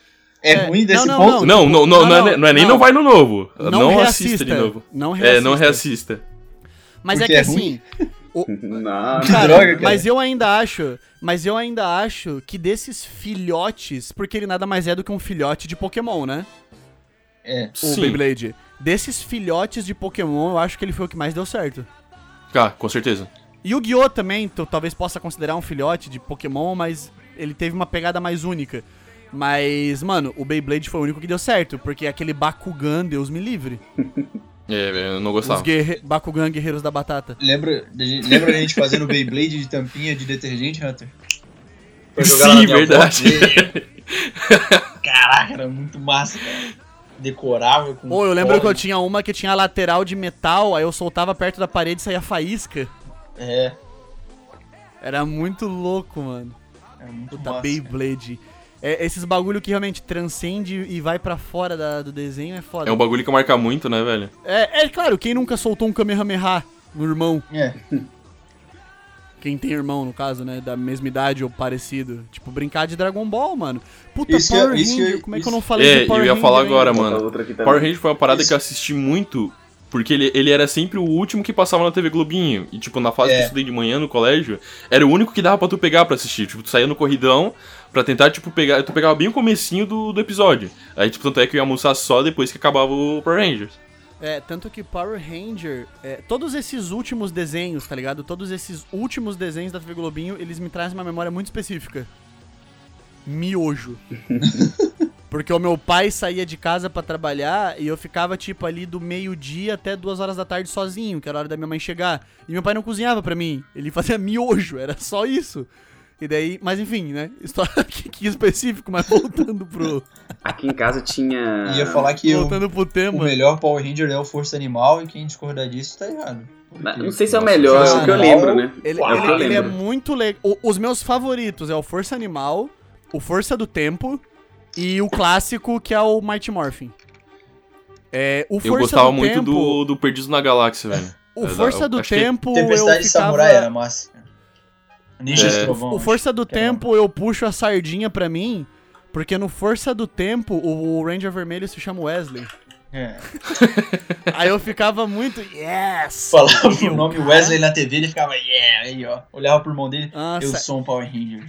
S3: É,
S1: É,
S3: ruim desse
S1: não,
S3: ponto?
S2: Não, não, não, não,
S1: Não,
S2: é, não é nem
S1: não.
S2: não vai no novo.
S1: Não
S2: Não,
S1: reassista.
S2: assista de novo.
S1: Não
S2: É, não
S1: reassista.
S2: reassista.
S1: Mas
S3: Porque
S1: é que
S3: é
S1: assim... o- <laughs>
S4: Não,
S3: Que
S1: Cara,
S3: droga, cara.
S1: mas eu ainda acho, mas eu ainda acho que desses filhotes, porque ele nada mais é do que um filhote de Pokémon, né?
S3: É.
S1: O
S2: Sim.
S1: Beyblade. Desses filhotes de Pokémon, eu acho que ele foi o que mais deu certo.
S2: Ah, com certeza.
S1: Yu-Gi-Oh! também, tu talvez possa considerar um filhote de Pokémon, mas ele teve uma pegada mais única. Mas, mano, o Beyblade foi o único que deu certo, porque aquele Bakugan, Deus me livre. <laughs>
S2: É, eu não
S1: Os
S2: gostava.
S1: guerre... Bakugan Guerreiros da Batata.
S3: Lembra, lembra a gente fazendo Beyblade de tampinha de detergente, Hunter? Pra jogar
S2: Sim, verdade.
S3: Caraca, era muito massa, cara. Decorava com.
S1: Pô, eu lembro que eu tinha uma que tinha a lateral de metal, aí eu soltava perto da parede e saía faísca.
S3: É,
S1: Era muito louco, mano.
S3: era muito
S1: Puta,
S3: massa.
S1: Beyblade. É, esses bagulho que realmente transcende e vai pra fora da- do desenho é foda.
S2: É um bagulho que marca muito, né, velho?
S1: É, é claro, quem nunca soltou um Kamehameha no irmão?
S3: É,
S1: Quem tem irmão, no caso, né? Da mesma idade ou parecido. Tipo, brincar de Dragon Ball, mano. Puta,
S3: Isso que
S1: Power
S3: que eu-
S1: Ranger, como é que eu não falei
S2: É,
S1: de Power
S2: eu ia
S1: Ranger
S2: falar
S1: ainda?
S2: agora, mano.
S4: outra aqui também.
S2: Power Ranger foi uma parada
S3: Isso.
S2: que eu assisti muito, porque ele, ele era sempre o último que passava na TV Globinho. E, tipo, na fase que
S3: É.
S2: eu estudei de manhã no colégio, era o único que dava pra tu pegar pra assistir. Tipo, tu saía no corridão pra tentar, tipo, pegar. Tu pegava bem o comecinho do, do episódio. Aí, tipo, tanto é que eu ia almoçar só depois que acabava o Power Rangers.
S1: É, tanto que Power Ranger, é, todos esses últimos desenhos, tá ligado? Todos esses últimos desenhos da TV Globinho, eles me trazem uma memória muito específica. Miojo. <laughs> Porque o meu pai saía de casa pra trabalhar e eu ficava, tipo, ali do meio-dia até duas horas da tarde sozinho, que era a hora da minha mãe chegar. E meu pai não cozinhava pra mim, ele fazia miojo, era só isso. E daí, mas enfim, né? História <laughs> aqui, aqui específico, mas voltando pro.
S4: Aqui em casa tinha.
S3: ia falar que eu,
S1: voltando pro
S3: o
S1: tema.
S3: melhor Power Ranger é o Força Animal e quem discordar disso tá errado.
S4: Não não sei se é o melhor, é o que eu lembro, né?
S1: Ele,
S4: é o que eu
S1: ele- ele é muito legal. Os meus favoritos é o Força Animal, o Força do Tempo e o clássico que é o Mighty Morphin. É, o
S2: Eu
S1: Força
S2: gostava
S1: do
S2: muito
S1: Tempo,
S2: do, do Perdidos na Galáxia, velho.
S1: O
S2: É,
S1: Força
S2: eu
S1: do
S2: acho que-
S1: Tempo eu
S3: Tempestade
S1: ficava...
S3: Samurai era massa. Ninja
S2: É.
S3: Trovão.
S1: O Força do
S3: era
S1: Tempo eu puxo a sardinha pra mim, porque no Força do Tempo o Ranger Vermelho se chama Wesley.
S3: É. <laughs>
S1: Aí eu ficava muito, yes!
S3: Falava o nome
S1: cara.
S3: Wesley na TV, ele ficava, yeah, aí ó. Olhava pro irmão dele,
S1: Nossa,
S3: eu sou um Power Ranger.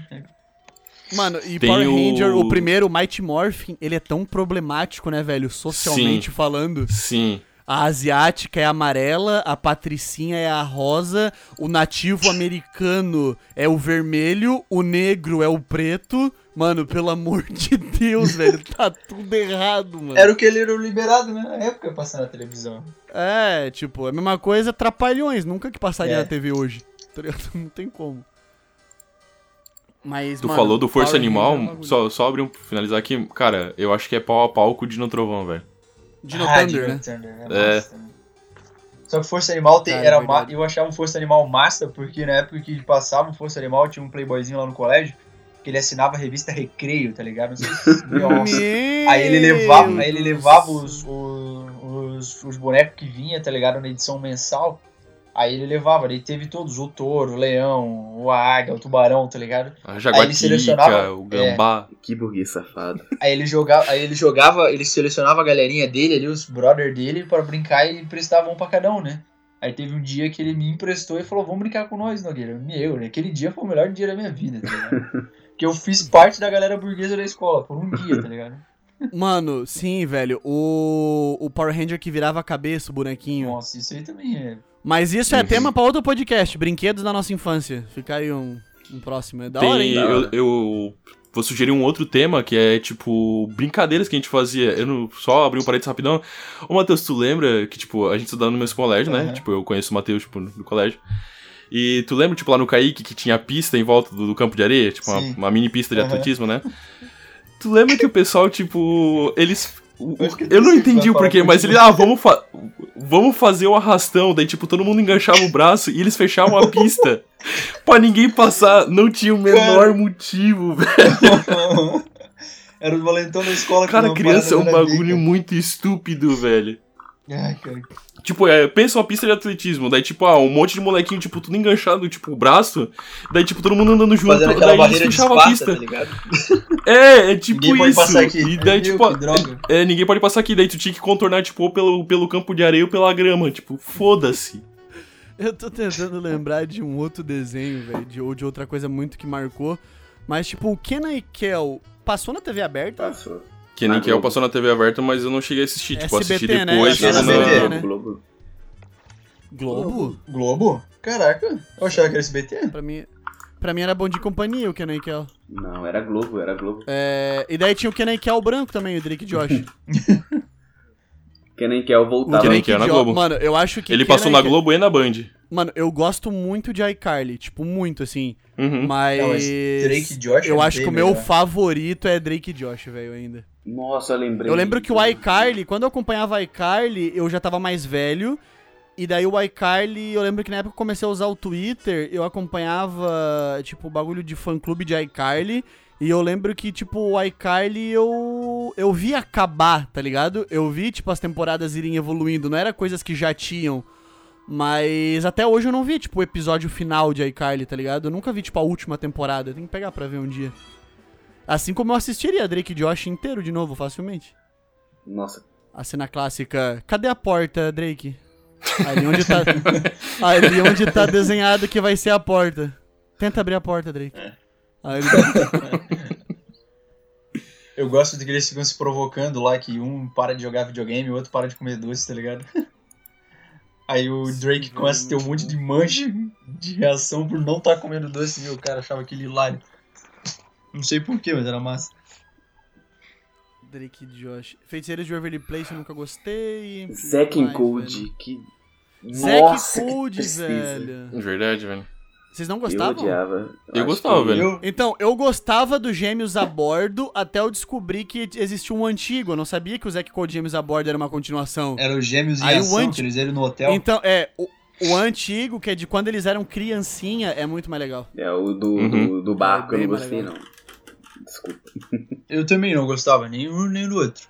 S1: Mano, e
S2: Tem
S1: Power
S2: o-
S1: Ranger, o primeiro, o Mighty Morphin, ele é tão problemático, né, velho? Socialmente
S2: Sim.
S1: falando.
S2: Sim.
S1: A asiática é a amarela, a patricinha é a rosa, o nativo americano é o vermelho, o negro é o preto. Mano, pelo amor de Deus, <laughs> velho, tá tudo errado, mano.
S3: Era o que ele era liberado, né? Na época passando na televisão.
S1: É, tipo, a mesma coisa, trapalhões, nunca que passaria
S3: É.
S1: na TV hoje. Tá ligado? <laughs> Não tem como. Mas,
S2: Tu
S1: mano,
S2: falou do Força
S1: Power
S2: Animal,
S1: é
S2: só, só abrir um, finalizar aqui, cara, eu acho que é pau a pau com o Dino Trovão, velho.
S1: Dino
S3: Ah,
S1: Thunder,
S3: Dino
S1: né?
S3: Thunder, é
S2: É.
S3: Só que Força Animal tem-
S1: Cara, é
S3: era ma-
S1: verdade.
S3: eu achava Força Animal massa, porque na época que passava o Força Animal, tinha um playboyzinho lá no colégio, que ele assinava a revista Recreio, tá ligado? Não sei se <laughs> Nossa. Aí ele levava, aí ele levava os, os, os, os bonecos que vinha, tá ligado? Na edição mensal. Aí ele levava, ele teve todos, o touro, o leão, o águia, o tubarão, tá ligado?
S2: A
S3: ele
S2: Jaguatica,
S3: selecionava-
S2: o Gambá.
S4: Que burguês safado. <laughs>
S3: Aí ele jogava, aí ele jogava, ele selecionava a galerinha dele ali, os brother dele, pra brincar e emprestava um pra cada um, né? Aí teve um dia que ele me emprestou e falou, vamos brincar com nós, Nogueira. Meu, né? aquele dia foi o melhor dia da minha vida, tá ligado? <laughs> que eu fiz parte da galera burguesa da escola, por um dia, tá ligado?
S1: Mano, sim, velho. O, o Power Ranger que virava a cabeça, o bonequinho.
S3: Nossa, isso aí também é.
S1: Mas isso é
S2: Uhum.
S1: tema pra outro podcast. Brinquedos da nossa infância. Fica aí um, um próximo. É da
S2: Tem,
S1: hora, hein?
S2: Eu, eu vou sugerir um outro tema que é tipo brincadeiras que a gente fazia. Eu não, só abri um parênteses rapidão. Ô Matheus, tu lembra que tipo a gente estudava no mesmo colégio, né?
S3: Uhum.
S2: Tipo, eu conheço o Matheus tipo, no colégio. E tu lembra, tipo, lá no Kaique que tinha a pista em volta do, do campo de areia? Tipo, uma, uma mini pista de
S3: Aham.
S2: atletismo, né? Tu lembra que o pessoal, tipo, eles. O-
S3: Eu
S2: não entendi o porquê, mas eles, ah, vamos, fa vamos fazer o arrastão. Daí, tipo, todo mundo enganchava o braço e eles fechavam a pista <laughs> pra ninguém passar. Não tinha o menor
S3: Cara.
S2: motivo, <laughs> velho.
S3: Era os valentão da escola que
S2: Cara,
S3: não
S2: criança é um bagulho muito estúpido, velho.
S3: Ai, cara.
S2: Tipo, é, pensa uma pista de atletismo, daí, tipo, ah, um monte de molequinho, tipo, tudo enganchado, tipo, o braço, daí, tipo, todo mundo andando junto,
S3: Fazendo
S2: daí eles
S3: barreira de
S2: fechavam a pista.
S3: tá?
S2: É, é tipo
S3: Ninguém pode
S2: isso.
S3: passar aqui.
S2: E daí,
S3: Meu,
S2: tipo,
S3: droga.
S2: é, ninguém pode passar aqui, daí tu tinha que contornar, tipo, ou pelo, pelo campo de areia ou pela grama, tipo, foda-se.
S1: Eu tô tentando lembrar de um outro desenho, velho, de, ou de outra coisa muito que marcou. Mas, tipo, o Kenan e Kel passou na TV aberta?
S4: Passou.
S2: Que nem que eu passou na TV aberta, mas eu não cheguei a assistir, tipo, assisti
S1: SBT, né?
S2: depois. Na-
S3: SBT,
S1: né?
S4: Globo.
S1: Globo?
S3: Globo? Caraca, eu achava que era SBT.
S1: Pra mim, pra mim era Bom de Companhia o Kenan e Kel.
S4: Não, era Globo, era Globo.
S1: É, e daí tinha o Kenan e Kel branco também, o Drake Josh.
S4: Que nem quer eu
S1: O
S4: voltava.
S2: Kenan Kel na Globo.
S1: Mano, eu acho que.
S2: Ele
S1: Kenan
S2: passou na
S1: Kel-
S2: Globo e na Band.
S1: Mano, eu gosto muito de iCarly, tipo, muito assim.
S2: Uhum.
S1: Mas.
S3: Não, mas Drake e Josh
S1: Eu
S3: é
S1: acho
S3: bem
S1: que o meu
S3: melhor.
S1: favorito é Drake e Josh, velho, ainda.
S4: Nossa, eu lembrei.
S1: Eu lembro que o iCarly, quando eu acompanhava iCarly, eu já tava mais velho. E daí o iCarly, eu lembro que na época eu comecei a usar o Twitter, eu acompanhava, tipo, o bagulho de fã-clube de iCarly. E eu lembro que, tipo, o iCarly eu, eu vi acabar, tá ligado? Eu vi, tipo, as temporadas irem evoluindo. Não era coisas que já tinham. Mas até hoje eu não vi, tipo, o episódio final de iCarly, tá ligado? Eu nunca vi, tipo, a última temporada. Tem que pegar pra ver um dia. Assim como eu assistiria Drake e Josh inteiro de novo, facilmente.
S4: Nossa,
S1: A cena clássica. Cadê a porta, Drake? Ali onde tá. <laughs> ali onde tá desenhado que vai ser a porta. Tenta abrir a porta, Drake. Aí ele-
S3: Eu gosto de que eles ficam se provocando lá, que um para de jogar videogame e o outro para de comer doce, tá ligado? <laughs> Aí o Drake começa a ter um monte de mancha de reação por não estar comendo doce e o cara achava aquele hilário. Não sei porquê, mas era massa.
S1: Drake e Josh. Feiticeiros de Waverly Place eu nunca gostei.
S4: Zack and Code,
S1: velho.
S4: que.
S1: Zack
S4: tristeza.
S1: velho.
S2: Verdade, velho.
S1: Vocês não
S4: Eu
S1: gostavam?
S4: odiava.
S2: Eu
S4: Acho
S2: gostava,
S4: que-
S2: velho.
S3: Eu,
S1: Então, eu gostava dos Gêmeos a Bordo até eu descobrir que existia um antigo. Eu não sabia que o Zack Code Gêmeos a Bordo era uma continuação.
S3: era os gêmeos
S1: Aí o
S3: ação,
S1: anti-
S3: que eles eram no hotel.
S1: Então, é, o, o antigo, que é de quando eles eram criancinha, é muito mais legal.
S4: É, o do,
S2: Uhum.
S4: do, do barco
S1: É
S4: eu não gostei, não. Desculpa.
S3: Eu também não gostava, nem um nem do outro.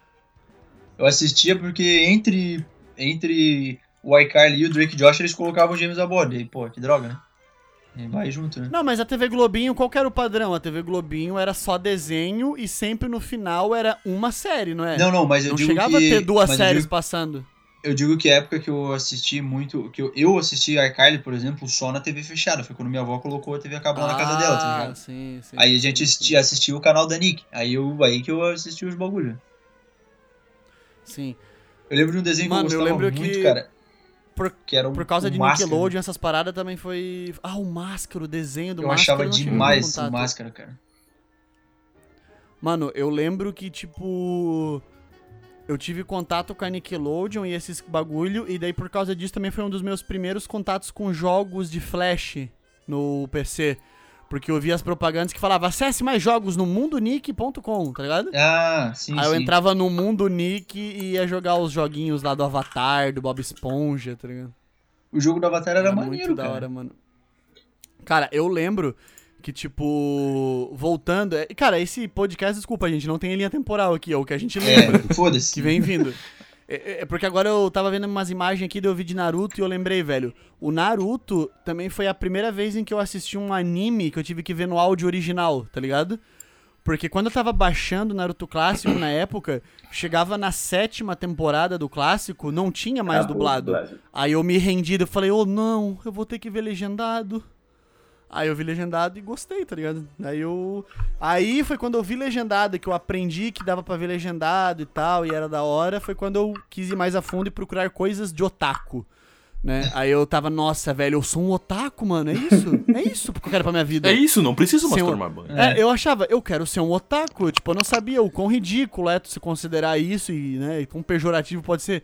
S3: Eu assistia porque entre, entre o iCarly e o Drake Josh eles colocavam os gêmeos a bordo. E aí, pô, que droga, né? E vai junto, né?
S1: Não, mas a TV Globinho, qual que era o padrão? A TV Globinho era só desenho e sempre no final era uma série, não é?
S3: Não, não, mas eu
S1: Não
S3: digo
S1: chegava
S3: que...
S1: a ter duas
S3: mas eu
S1: séries
S3: digo-
S1: passando.
S3: Eu digo que a época que eu assisti muito. que eu, eu assisti iCarly, por exemplo, só na TV fechada. Foi quando minha avó colocou a TV a cabo lá na casa dela, tá
S1: Ah,
S3: ligado?
S1: sim, sim.
S3: Aí a gente assistia, assistia o canal da Nick. Aí, eu, aí que eu assisti os bagulho.
S1: Sim.
S3: Eu lembro de um desenho
S1: Mano,
S3: que
S1: eu
S3: eu gostava
S1: lembro
S3: muito,
S1: que-
S3: cara.
S1: Por-
S3: que era um,
S1: Por causa
S3: um
S1: de
S3: Máscara.
S1: Nickelodeon, essas paradas também foi. Ah, o Máscara, o desenho do
S3: Eu
S1: Máscara.
S3: achava
S1: não tive
S3: demais o. Máscara, cara.
S1: Mano, eu lembro que, tipo. Eu tive contato com a Nickelodeon e esses bagulho, e daí por causa disso também foi um dos meus primeiros contatos com jogos de Flash no PC. Porque eu via as propagandas que falavam acesse mais jogos no mundonick.com, tá ligado?
S3: Ah, sim,
S1: Aí eu
S3: sim.
S1: entrava no Mundo Nick e ia jogar os joguinhos lá do Avatar, do Bob Esponja, tá ligado?
S3: O jogo do Avatar era, maneiro,
S1: muito da
S3: cara.
S1: hora, mano. Cara, eu lembro que, tipo, voltando. é- Cara, esse podcast, desculpa, gente, não tem linha temporal aqui, é o que a gente lembra.
S3: É, foda-se.
S1: que vem vindo. <laughs> É, é- é porque agora eu tava vendo umas imagens aqui, eu vi de Naruto e eu lembrei, velho. O Naruto também foi a primeira vez em que eu assisti um anime que eu tive que ver no áudio original, tá ligado? Porque quando eu tava baixando o Naruto clássico na época, chegava na sétima temporada do clássico, não tinha mais
S4: Acabou
S1: dublado. Aí eu me rendi, eu falei, oh não, eu vou ter que ver legendado. Aí eu vi legendado e gostei, tá ligado? Aí eu. Aí foi quando eu vi legendado, que eu aprendi que dava pra ver legendado e tal, e era da hora. Foi quando eu quis ir mais a fundo e procurar coisas de otaku. Né? Aí eu tava, nossa, velho, eu sou um otaku, mano, é isso? É isso que eu quero pra minha vida.
S2: É isso, não preciso mais
S1: Seu-
S2: tomar banho.
S1: É, eu achava, eu quero ser um otaku. Tipo, eu não sabia o quão ridículo é tu se considerar isso e, né, e quão pejorativo pode ser.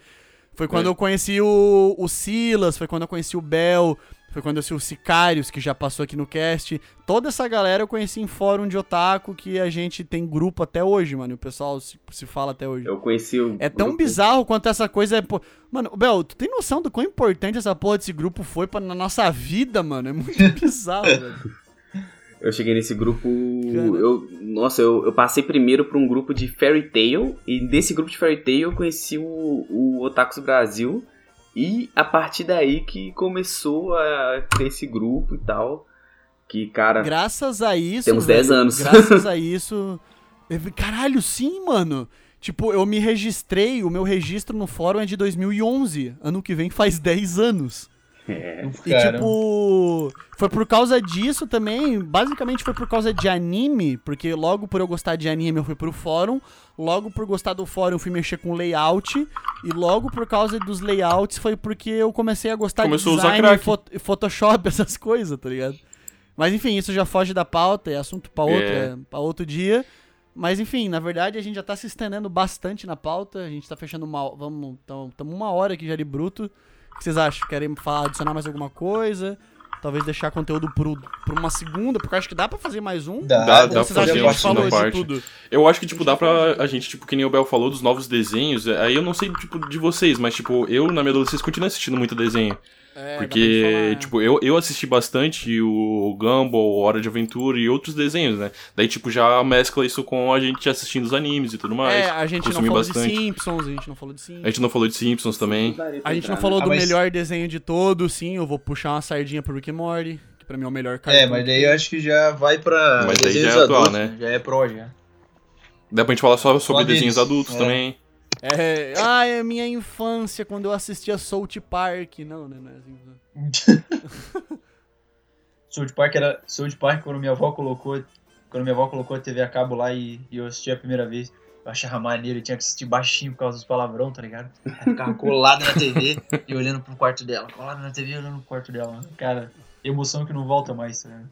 S1: Foi quando
S2: É.
S1: eu conheci o, o Silas, foi quando eu conheci o Bel. Foi quando eu conheci o Sicários, que já passou aqui no cast. Toda essa galera eu conheci em fórum de otaku, que a gente tem grupo até hoje, mano. E o pessoal se, se fala até hoje.
S4: Eu conheci o.
S1: É tão
S4: grupo-
S1: bizarro quanto essa coisa é. pô- Mano, Bel, tu tem noção do quão importante essa porra desse grupo foi pra, na nossa vida, mano? É muito <laughs> bizarro, velho.
S4: Eu cheguei nesse grupo.
S1: Cara.
S4: Eu, nossa, eu, eu passei primeiro pra um grupo de Fairy Tail. E desse grupo de Fairy Tail eu conheci o, o Otakus Brasil. E a partir daí que começou a ter esse grupo e tal. Que, cara.
S1: Graças a isso.
S4: Temos
S1: velho,
S4: 10 anos.
S1: Graças a <laughs> isso. eu- Caralho, sim, mano. Tipo, eu me registrei, o meu registro no fórum é de 2011. Ano que vem faz 10 anos.
S4: É, <laughs>
S1: E
S3: Caramba.
S1: tipo, foi por causa disso também, basicamente foi por causa de anime, porque logo por eu gostar de anime eu fui pro fórum, logo por gostar do fórum eu fui mexer com layout, e logo por causa dos layouts foi porque eu comecei a gostar
S2: Começou a
S1: de
S2: usar
S1: design, fo- Photoshop, <laughs> essas coisas, tá ligado? Mas enfim, isso já foge da pauta, é assunto pra outro,
S2: É.
S1: é, pra outro dia. Mas enfim, na verdade a gente já tá se estendendo bastante na pauta, a gente tá fechando uma, vamos, estamos uma hora aqui já de bruto. O que vocês acham? Querem falar, adicionar mais alguma coisa? Talvez deixar conteúdo pro, pra uma segunda, porque eu acho que dá pra fazer mais um.
S3: Dá,
S2: Dá- dá pra fazer uma segunda parte.
S1: tudo?
S2: Eu acho que, tipo, dá pra a gente, tipo, que nem o Bel falou, dos novos desenhos. é, Aí eu não sei, tipo, de vocês, mas, tipo, eu, na minha adolescência, continuo assistindo muito desenho.
S1: É,
S2: Porque, tipo, eu, eu assisti bastante o Gumball, Hora de Aventura e outros desenhos, né? Daí, tipo, já mescla isso com a gente assistindo os animes e tudo mais.
S1: É, a gente não falou
S2: bastante.
S1: de Simpsons, a gente não falou de Simpsons.
S2: A gente não falou de Simpsons também.
S1: A gente não falou
S3: Ah,
S1: do
S3: mas-
S1: melhor desenho de todos, sim, eu vou puxar uma sardinha pro Rick and Morty, que pra mim é o melhor cartoon.
S3: É, mas daí eu acho que já vai pra.
S2: Mas daí já é
S3: desenhos
S2: atual,
S3: adultos,
S2: né?
S3: Já é pro, já.
S2: Dá pra gente falar só sobre
S3: Só deles,
S2: desenhos adultos
S3: é.
S2: também.
S1: É, ah, é minha infância, quando eu assistia South Park. Não, né, não é assim. <laughs>
S3: South Park era. South Park quando minha avó colocou. Quando minha avó colocou a TV a cabo lá e, e eu assisti a primeira vez. Eu achava maneiro, eu tinha que assistir baixinho por causa dos palavrão, tá ligado? Aí ficava colado na TV e olhando pro quarto dela. Colado na TV e olhando pro quarto dela. Cara, emoção que não volta mais, tá ligado?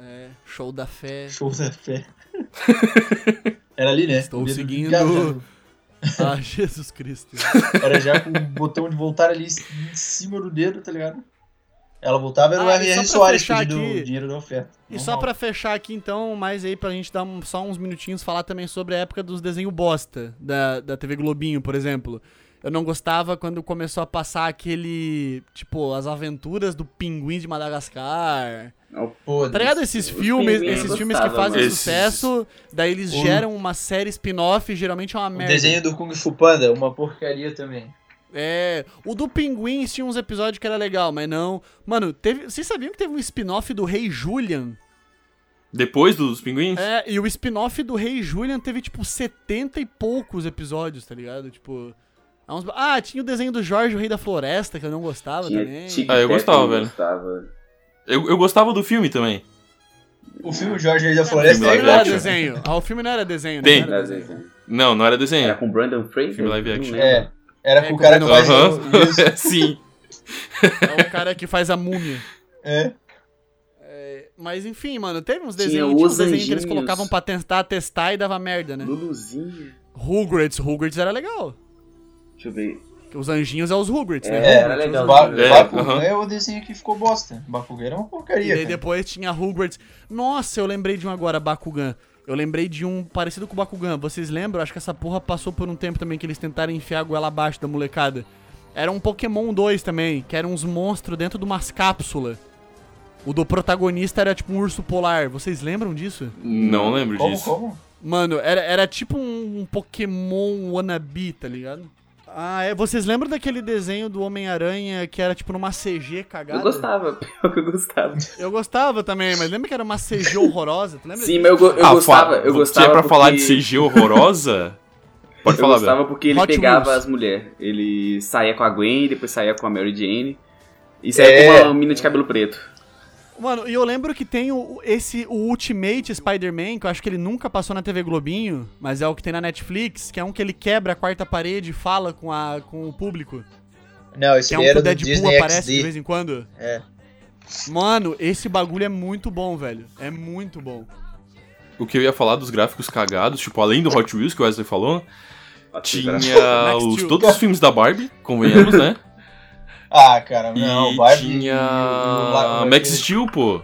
S1: É, show da fé.
S3: Show da fé. <laughs> Era ali, né?
S1: Estou
S3: dedo
S1: seguindo. Ah, <laughs> Jesus Cristo.
S3: Era já com o botão de voltar ali em cima do dedo, tá ligado? Ela voltava era o
S1: Ah,
S3: RR Soares pedindo
S1: aqui-
S3: dinheiro da oferta.
S1: E só pra fechar aqui então, mais aí pra gente dar um- só uns minutinhos, falar também sobre a época dos desenhos bosta, da, da TV Globinho, por exemplo. Eu não gostava quando começou a passar aquele, tipo, as aventuras do pinguim de Madagascar.
S3: Pô,
S1: Tá ligado esses filmes,
S4: eu
S1: esses filmes que
S4: gostava,
S1: fazem
S2: mano.
S1: sucesso, daí eles
S3: O-
S1: geram uma série spin-off, geralmente é uma
S3: O
S1: merda.
S3: desenho do Kung Fu Panda, uma porcaria também.
S1: É, o do Pinguim tinha uns episódios que era legal, mas não. Mano, teve, vocês sabiam que teve um spin-off do Rei Julian?
S2: Depois dos pinguins?
S1: É, e o spin-off do Rei Julian teve, tipo, 70 e poucos episódios, tá ligado? Tipo. uns- Ah, tinha o desenho do Jorge, o Rei da Floresta, que eu não gostava
S4: Tinha
S1: também.
S4: Tic
S2: Ah, eu gostava, velho.
S4: gostava.
S2: Eu, eu gostava do filme também.
S3: O filme Jorge da
S1: O
S3: Floresta
S2: live
S1: não era desenho. Ah, o filme não era desenho,
S2: Tem.
S1: não era desenho.
S2: Não, não era desenho.
S4: Era com Brandon Fraser?
S2: Filme live action.
S3: É, era
S1: É,
S3: com o
S1: com
S3: cara que
S1: o
S3: faz o- isso.
S2: Sim.
S1: É o cara que faz a múmia.
S3: É.
S1: É, mas enfim, mano, teve uns desenhos, tinha uns
S4: os
S1: desenhos que eles colocavam pra tentar testar e dava merda, né?
S4: Luluzinho.
S1: Rugrats, Rugrats era legal.
S4: Deixa eu ver.
S1: Os anjinhos é os Rugrats, né?
S4: É, era
S1: Rugrats,
S4: legal.
S3: Ba.
S2: É,
S3: Bakugan é o desenho que ficou bosta. Bakugan era uma
S1: E
S3: porcaria,
S1: daí
S3: cara.
S1: depois tinha Rugrats. Nossa, eu lembrei de um agora, Bakugan. Eu lembrei de um parecido com o Bakugan. Vocês lembram? Acho que essa porra passou por um tempo também que eles tentaram enfiar a goela abaixo da molecada. Era um Pokémon 2 também, que eram uns monstros dentro de umas cápsulas. O do protagonista era tipo um urso polar. Vocês lembram disso?
S2: Não lembro
S3: Como,
S2: disso.
S3: como?
S1: Mano, era, era tipo um, um Pokémon wannabe, tá ligado? Ah, é. Vocês lembram daquele desenho do Homem-Aranha que era tipo numa CG cagada?
S4: Eu gostava, <laughs> pior que eu gostava.
S1: Eu gostava também, mas lembra que era uma CG horrorosa? Tu lembra
S4: Sim,
S1: disso?
S4: mas eu, go- eu
S2: Ah,
S4: gostava. Eu
S2: se
S4: gostava.
S2: é pra falar de
S4: porque-
S2: CG horrorosa, <laughs> pode
S4: eu
S2: falar,
S4: gostava
S2: velho.
S4: porque ele
S1: Hot
S4: pegava
S1: Wheels.
S4: as mulheres. Ele saía com a Gwen, depois saía com a Mary Jane. E saía
S3: É.
S4: com uma mina de cabelo preto.
S1: Mano, e eu lembro que tem o, esse o Ultimate Spider-Man, que eu acho que ele nunca passou na TV Globinho, mas é o que tem na Netflix, que é um que ele quebra a quarta parede e fala com, a, com o público.
S3: Não, esse
S1: Que é um que o Deadpool
S3: Disney
S1: aparece de
S3: XD.
S1: vez em quando.
S3: É.
S1: Mano, esse bagulho é muito bom, velho. É muito bom.
S2: O que eu ia falar dos gráficos cagados, tipo, além do Hot Wheels que o Wesley falou, tinha os,
S1: to-
S2: todos os filmes da Barbie, convenhamos, né? <laughs>
S3: Ah, cara,
S2: E
S3: não, Barbie.
S2: tinha
S3: e o- o La-
S2: Max Steel, pô.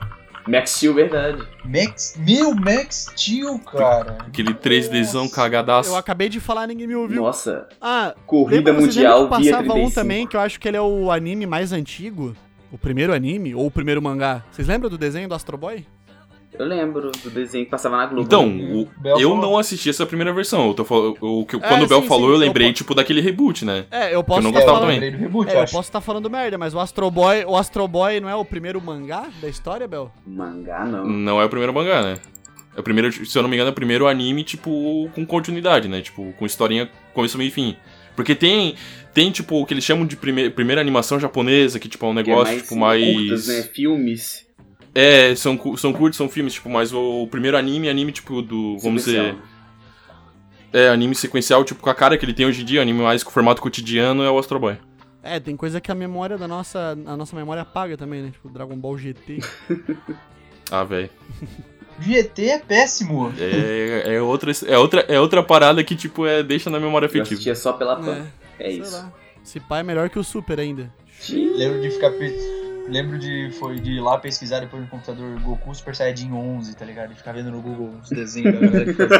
S4: Max Steel, verdade.
S3: Max. Meu, Max Steel, cara.
S2: Aquele 3Dzão
S3: Nossa.
S2: cagadaço.
S1: Eu acabei de falar, ninguém me ouviu.
S4: Nossa,
S1: Ah,
S4: corrida mundial via
S1: passava
S4: 35.
S1: um também, que eu acho que ele é o anime mais antigo. O primeiro anime, ou o primeiro mangá. Vocês lembram do desenho do Astro Boy?
S4: Eu lembro do desenho que passava na Globo.
S2: Então,
S4: né?
S2: o- eu
S3: falou.
S2: não assisti essa primeira versão. Eu tô fal- o que-
S1: É,
S2: quando o Bel
S1: sim,
S2: falou,
S1: sim,
S2: eu lembrei,
S1: po-
S2: tipo, daquele reboot, né?
S1: É, eu posso
S2: não
S1: estar
S2: gostava
S1: falando...
S2: também.
S3: reboot,
S1: É,
S3: eu
S1: posso estar falando merda, mas o Astro Boy, o Astro Boy não é o primeiro mangá da história, Bel?
S4: Mangá, não.
S2: Não é o primeiro mangá, né? É o primeiro, se eu não me engano, é o primeiro anime, tipo, com continuidade, né? Tipo, com historinha começo, meio e fim. Porque tem, tem tipo, o que eles chamam de prime primeira animação japonesa, que, tipo, é um
S4: é
S2: negócio,
S4: mais
S2: tipo, mais...
S4: curtas, né? Filmes.
S2: É, são, são curtos, são filmes, tipo, mas o primeiro anime, anime, tipo, do, vamos dizer... É, anime sequencial, tipo, com a cara que ele tem hoje em dia, anime mais com formato cotidiano, é o Astro Boy.
S1: É, tem coisa que a memória da nossa, a nossa memória apaga também, né? Tipo, Dragon Ball GT. <laughs>
S2: Ah, velho.
S3: GT é péssimo.
S2: É, é, outra, é, outra, é outra parada que, tipo, é, deixa na memória
S4: Eu
S2: afetiva.
S4: assistia só pela Pan.
S1: É,
S4: É,
S1: sei
S4: isso.
S1: lá. Esse pai é melhor que o Super ainda.
S3: Lembro de ficar. Lembro de, foi, de ir lá pesquisar depois no computador Goku Super Saiyajin 11, tá ligado? E ficar vendo no Google os desenhos da galera que fazia.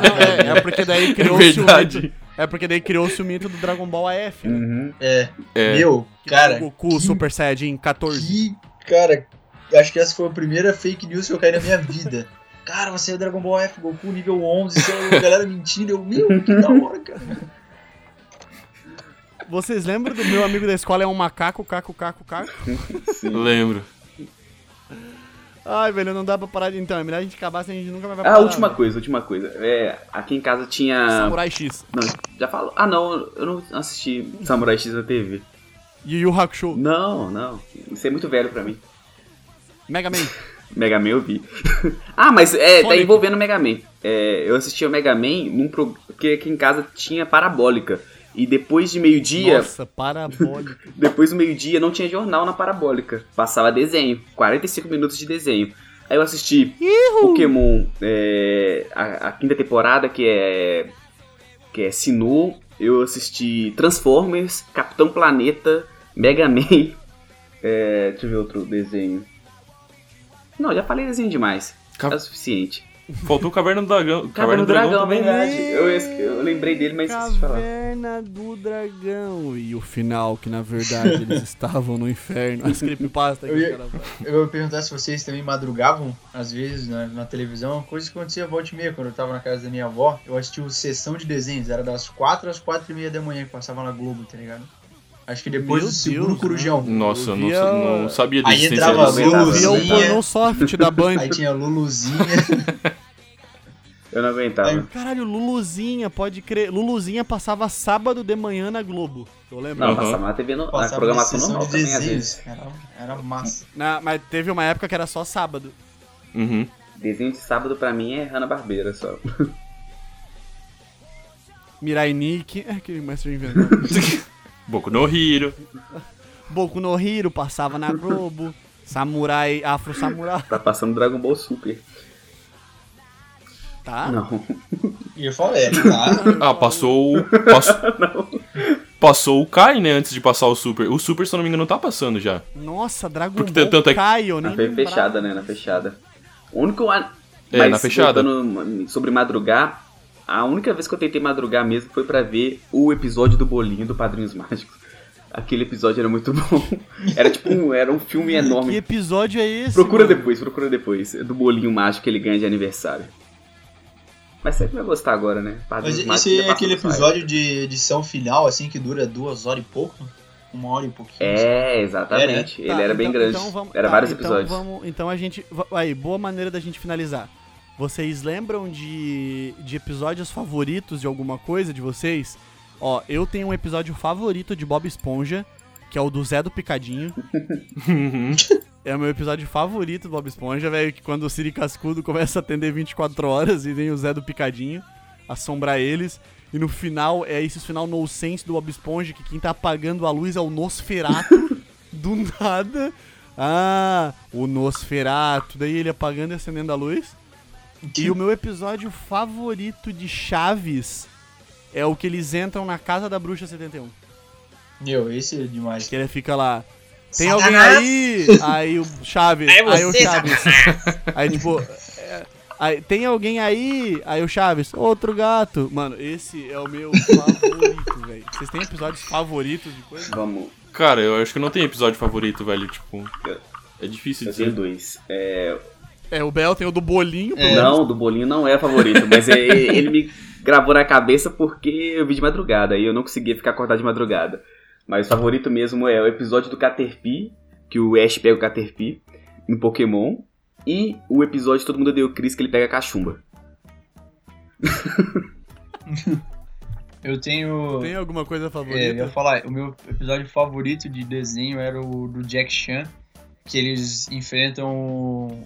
S1: Não, é, é porque daí
S2: É
S1: criou-se o mito. É porque daí criou-se o mito do Dragon Ball AF, né?
S4: Uhum.
S3: É,
S2: É,
S3: meu, cara.
S1: o Goku
S3: que-
S1: Super Saiyajin 14.
S3: Que, cara, acho que essa foi a primeira fake news que eu caí na minha vida. Cara, você é Dragon Ball F, Goku nível 11, você é a galera mentindo. Eu, meu, que da hora, cara.
S1: Vocês lembram do meu amigo da escola é um macaco, caco, caco, caco?
S2: lembro.
S1: Ai, velho, não dá pra parar de... Então, é melhor a gente acabar, senão a gente nunca mais vai
S4: Ah,
S1: parar.
S4: última
S1: velho.
S4: coisa, última coisa. É, aqui em casa tinha.
S1: Samurai X.
S4: Não, já falou. Ah, não, eu não assisti Samurai X na TV.
S1: Yu Yu Hakusho.
S4: Não, não. Isso é muito velho pra mim.
S1: Mega Man. <laughs>
S4: Mega Man eu vi. <laughs> ah, mas é, tá envolvendo o Mega Man. É, eu assistia o Mega Man num pro... porque aqui em casa tinha parabólica. E depois de meio-dia,
S1: Nossa, parabólica. <laughs>
S4: depois do meio-dia não tinha jornal na parabólica. Passava desenho, 45 minutos de desenho. Aí eu assisti Pokémon, é, a, a quinta temporada, que é que é Sinnoh. Eu assisti Transformers, Capitão Planeta, Mega Man. <laughs> É, deixa eu ver outro desenho. Não, já falei desenho demais.
S2: Cap-
S4: É o suficiente.
S2: Faltou Caverna do Dragão.
S4: Caverna do Dragão,
S2: também.
S4: verdade. Eu, eu lembrei dele, mas esqueci de falar.
S1: Caverna do Dragão. E o final, que na verdade eles <laughs> estavam no inferno. As creepypasta que
S3: Eu ia-
S1: fazem.
S3: Eu ia perguntar se vocês também madrugavam, às vezes, na, na televisão. Coisa que acontecia volta e meia, quando eu tava na casa da minha avó. Eu assistia o Sessão de Desenhos. Era das 4 às 4 e meia da manhã que passava na Globo, tá ligado? Acho que depois
S1: Meu
S3: do segundo
S1: Deus,
S3: Corujão.
S2: Nossa, eu não,
S1: via-
S2: não sabia da
S3: Aí entrava
S2: disso.
S1: Eu o
S3: Luluzinha.
S1: pornô soft da Band.
S3: Aí tinha Luluzinha. <laughs>
S4: Eu não aguentava.
S3: Aí-
S1: Caralho, Luluzinha, pode crer. Luluzinha passava sábado de manhã na Globo. Eu lembro.
S4: Não, passava na TV, no, na
S3: Passava
S4: programação normal
S3: de
S4: também, às vezes.
S3: Era, era massa.
S1: Na- mas teve uma época que era só sábado.
S2: Uhum.
S4: Desenho de sábado pra mim é Hanna-Barbera só.
S1: Mirai Nikki. É que mestre inventando. <laughs>
S2: Boku no Hiro.
S1: Boku no Hiro passava na Globo. Samurai, Afro Samurai.
S4: Tá passando Dragon Ball Super.
S1: Tá?
S4: Não.
S3: E eu falei, tá?
S2: Ah, passou o. Passou, <laughs> passou o Kai, né? Antes de passar o Super. O Super, se eu não me engano, tá passando já.
S1: Nossa, Dragon
S2: Porque
S1: Ball
S2: tanto é que-
S1: Kai, eu nem
S4: Na fechada, né? Na fechada. O único. an-
S2: É,
S4: Mas
S2: na fechada.
S4: sobre madrugar, a única vez que eu tentei madrugar mesmo foi pra ver o episódio do bolinho do Padrinhos Mágicos. Aquele episódio era muito <laughs> bom. Era tipo um, era um filme
S1: Que
S4: enorme.
S1: episódio é esse?
S4: Procura
S1: mano?
S4: depois, procura depois. É Do bolinho mágico que ele ganha de aniversário. Mas você que vai gostar agora, né? Padrinhos
S3: Mas
S4: Mágicos
S3: esse é aquele episódio de edição final, assim, que dura duas horas e pouco? Uma hora e pouquinho.
S4: É, exatamente.
S1: Tá,
S4: Ele era bem
S1: então-
S4: grande.
S1: então vamos-
S4: era
S1: tá,
S4: vários
S1: então
S4: episódios.
S1: vamos- então a gente. Aí, boa maneira da gente finalizar. Vocês lembram de, de episódios favoritos de alguma coisa de vocês? Ó, eu tenho um episódio favorito de Bob Esponja, que é o do Zé do Picadinho.
S2: Uhum.
S1: É o meu episódio favorito do Bob Esponja, velho, que quando o Siri Cascudo começa a atender 24 horas e vem o Zé do Picadinho assombrar eles. E no final, é esse final no sense do Bob Esponja, que quem tá apagando a luz é o Nosferato, <laughs> do nada. Ah, o Nosferato. Daí ele apagando e acendendo a luz. E o meu episódio favorito de Chaves é o que eles entram na casa da Bruxa 71.
S3: Meu, esse é demais.
S1: Que ele fica lá. Tem
S3: Satanás!
S1: alguém aí? Aí o Chaves.
S3: É
S1: aí o
S3: você,
S1: Chaves. Aí tipo. é, aí, tem alguém aí? Aí o Chaves. Outro gato. Mano, esse é o meu favorito, <laughs> velho. Vocês têm episódios favoritos de coisa?
S4: Vamos,
S2: Cara, eu acho que não tem episódio favorito, velho. Tipo, é difícil
S4: eu tenho
S2: dizer.
S4: dois. É,
S1: É, o Bel tem o do bolinho.
S3: É.
S4: Não, do bolinho não é favorito, mas é- ele me gravou na cabeça porque eu vi de madrugada e eu não conseguia ficar acordado de madrugada. Mas o favorito mesmo é o episódio do Caterpie, que o Ash pega o Caterpie em Pokémon, e o episódio Todo Mundo Odeia o Chris, que ele pega a cachumba. <laughs>
S3: Eu tenho.
S1: Tem alguma coisa
S3: É, eu
S1: favorita?
S3: ia falar, o meu episódio favorito de desenho era o do Jack Chan, que eles enfrentam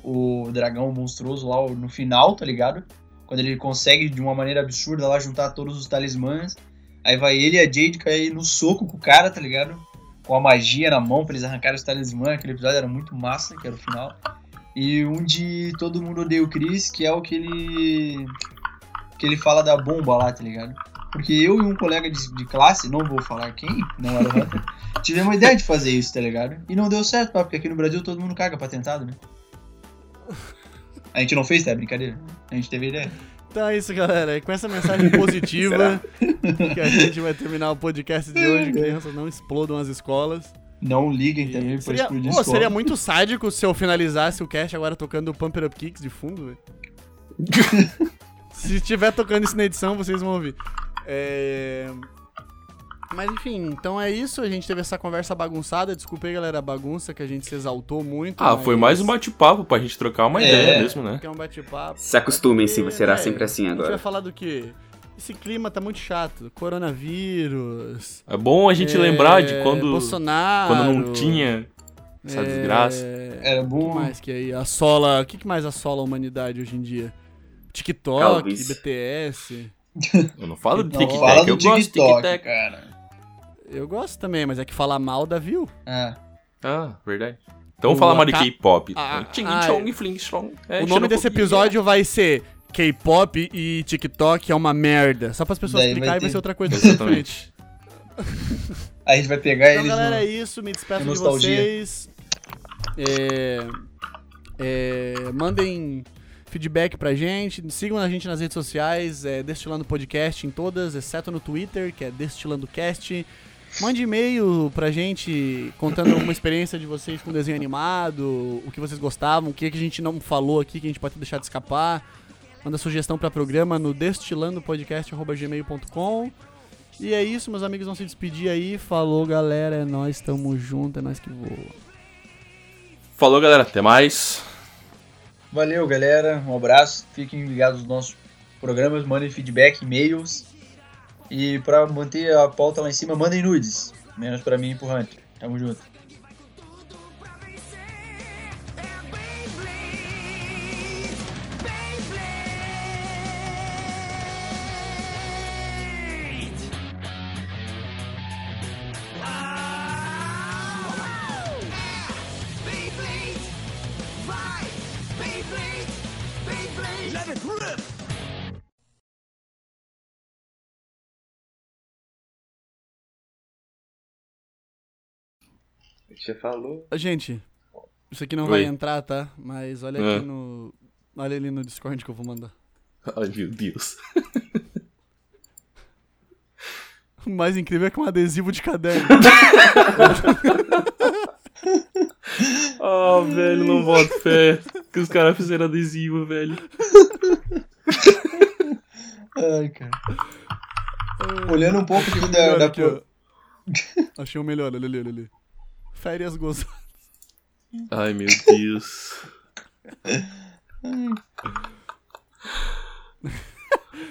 S3: o, dragão monstruoso lá no final, tá ligado? Quando ele consegue de uma maneira absurda lá juntar todos os talismãs. Aí vai ele e a Jade cair no soco com o cara, tá ligado? Com a magia na mão pra eles arrancarem os talismãs. Aquele episódio era muito massa, que era o final. E um de Todo Mundo Odeia o Chris, que é o que ele. que ele fala da bomba lá, tá ligado? Porque eu e um colega de, de classe, não vou falar quem, não era o Hunter, <laughs> tivemos uma ideia de fazer isso, tá ligado? E não deu certo, pá, porque aqui no Brasil todo mundo caga patentado, né? A gente não fez, tá? É brincadeira. A gente teve ideia.
S1: Então é isso, galera. E com essa mensagem positiva <laughs> que a gente vai terminar o podcast de hoje. Crianças não explodam as escolas.
S3: Não liguem também pra explodir
S1: pô,
S3: escola.
S1: seria muito sádico se eu finalizasse o cast agora tocando Pump It Up Kicks de fundo, velho. <laughs> se estiver tocando isso na edição, vocês vão ouvir. É... Mas enfim, então é isso. A gente teve essa conversa bagunçada. Desculpa aí, galera, a bagunça que a gente se exaltou muito.
S2: Ah, foi mais um bate-papo pra gente trocar uma
S3: É.
S2: ideia mesmo, né?
S1: É um bate-papo.
S4: Se acostumem, sim, será
S1: é,
S4: sempre assim
S1: A gente vai
S4: agora.
S1: falar do quê? Esse clima tá muito chato. Coronavírus.
S2: É bom a gente
S1: é,
S2: lembrar de quando,
S1: Bolsonaro.
S2: quando não tinha essa
S1: é,
S2: desgraça.
S3: Era
S1: O que
S3: bom.
S1: mais que aí assola. O que, que mais assola a humanidade hoje em dia? TikTok,
S4: Calvície.
S1: BTS.
S2: Eu não falo de tic-tac,
S3: fala
S2: eu
S3: do
S2: gosto de tic-tac.
S3: cara.
S1: Eu gosto também, mas é que falar mal dá view.
S3: Ah,
S2: Ah, verdade. Então vamos falar mais de K-pop.
S1: Ah, ah.
S2: É,
S1: o nome desse episódio vai ser K-pop e TikTok é uma merda. Só para as pessoas
S3: Daí vai
S1: clicarem e vai
S3: ter-
S1: ser outra coisa.
S2: Exatamente.
S3: a gente vai pegar
S1: Então,
S3: eles
S1: galera,
S3: no...
S1: é isso. Me despeço de vocês. É, é, mandem feedback pra gente. Sigam a gente nas redes sociais. É Destilando Podcast em todas, exceto no Twitter, que é Destilando Cast. Mande e-mail pra gente contando alguma experiência de vocês com desenho animado, o que vocês gostavam, o que, que a gente não falou aqui que a gente pode deixar de escapar. Manda sugestão pra programa no destilandopodcast.gmail.com. E é isso, meus amigos vão se despedir aí. Falou, galera. É nós, tamo junto, é nós que voa.
S2: Falou, galera. Até mais.
S3: Valeu, galera. Um abraço. Fiquem ligados nos nossos programas. Mandem feedback, e-mails. E pra manter a pauta lá em cima, mandem nudes. Menos pra mim e pro Hunter. Tamo junto.
S4: Já falou.
S1: Gente, isso aqui não
S2: Oi.
S1: vai entrar, tá? Mas olha
S2: É.
S1: aqui no. Olha ali no Discord que eu vou mandar. <laughs>
S2: Ai, meu Deus. <laughs>
S1: O mais incrível é que é um adesivo de caderno. <laughs>
S2: Ah, velho, não boto fé. Que os caras fizeram adesivo, velho.
S3: Ai, cara. Olhando um pouco tipo, da,
S1: aqui. Achei o melhor, olha ali, olha ali. Férias gozadas.
S2: Ai, meu Deus. <laughs>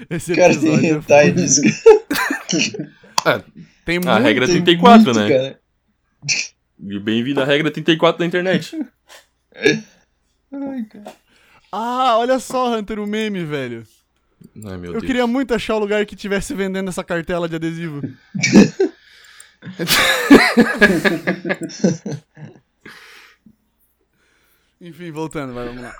S1: Esse
S3: Cara, tem
S1: é
S3: hentai
S1: foda.
S3: disso. <laughs>
S1: Tem
S2: A
S1: muito.
S2: regra é
S3: Tem
S2: 34,
S3: muito,
S2: né?
S3: cara.
S2: E bem-vindo à regra 34 da internet.
S3: Ai, cara.
S1: Ah, olha só, Hunter, o meme, velho.
S2: Ai, meu
S1: Eu
S2: Deus.
S1: queria muito achar o lugar que tivesse vendendo essa cartela de adesivo. <laughs> <laughs> Enfim, voltando, vai, vamos lá.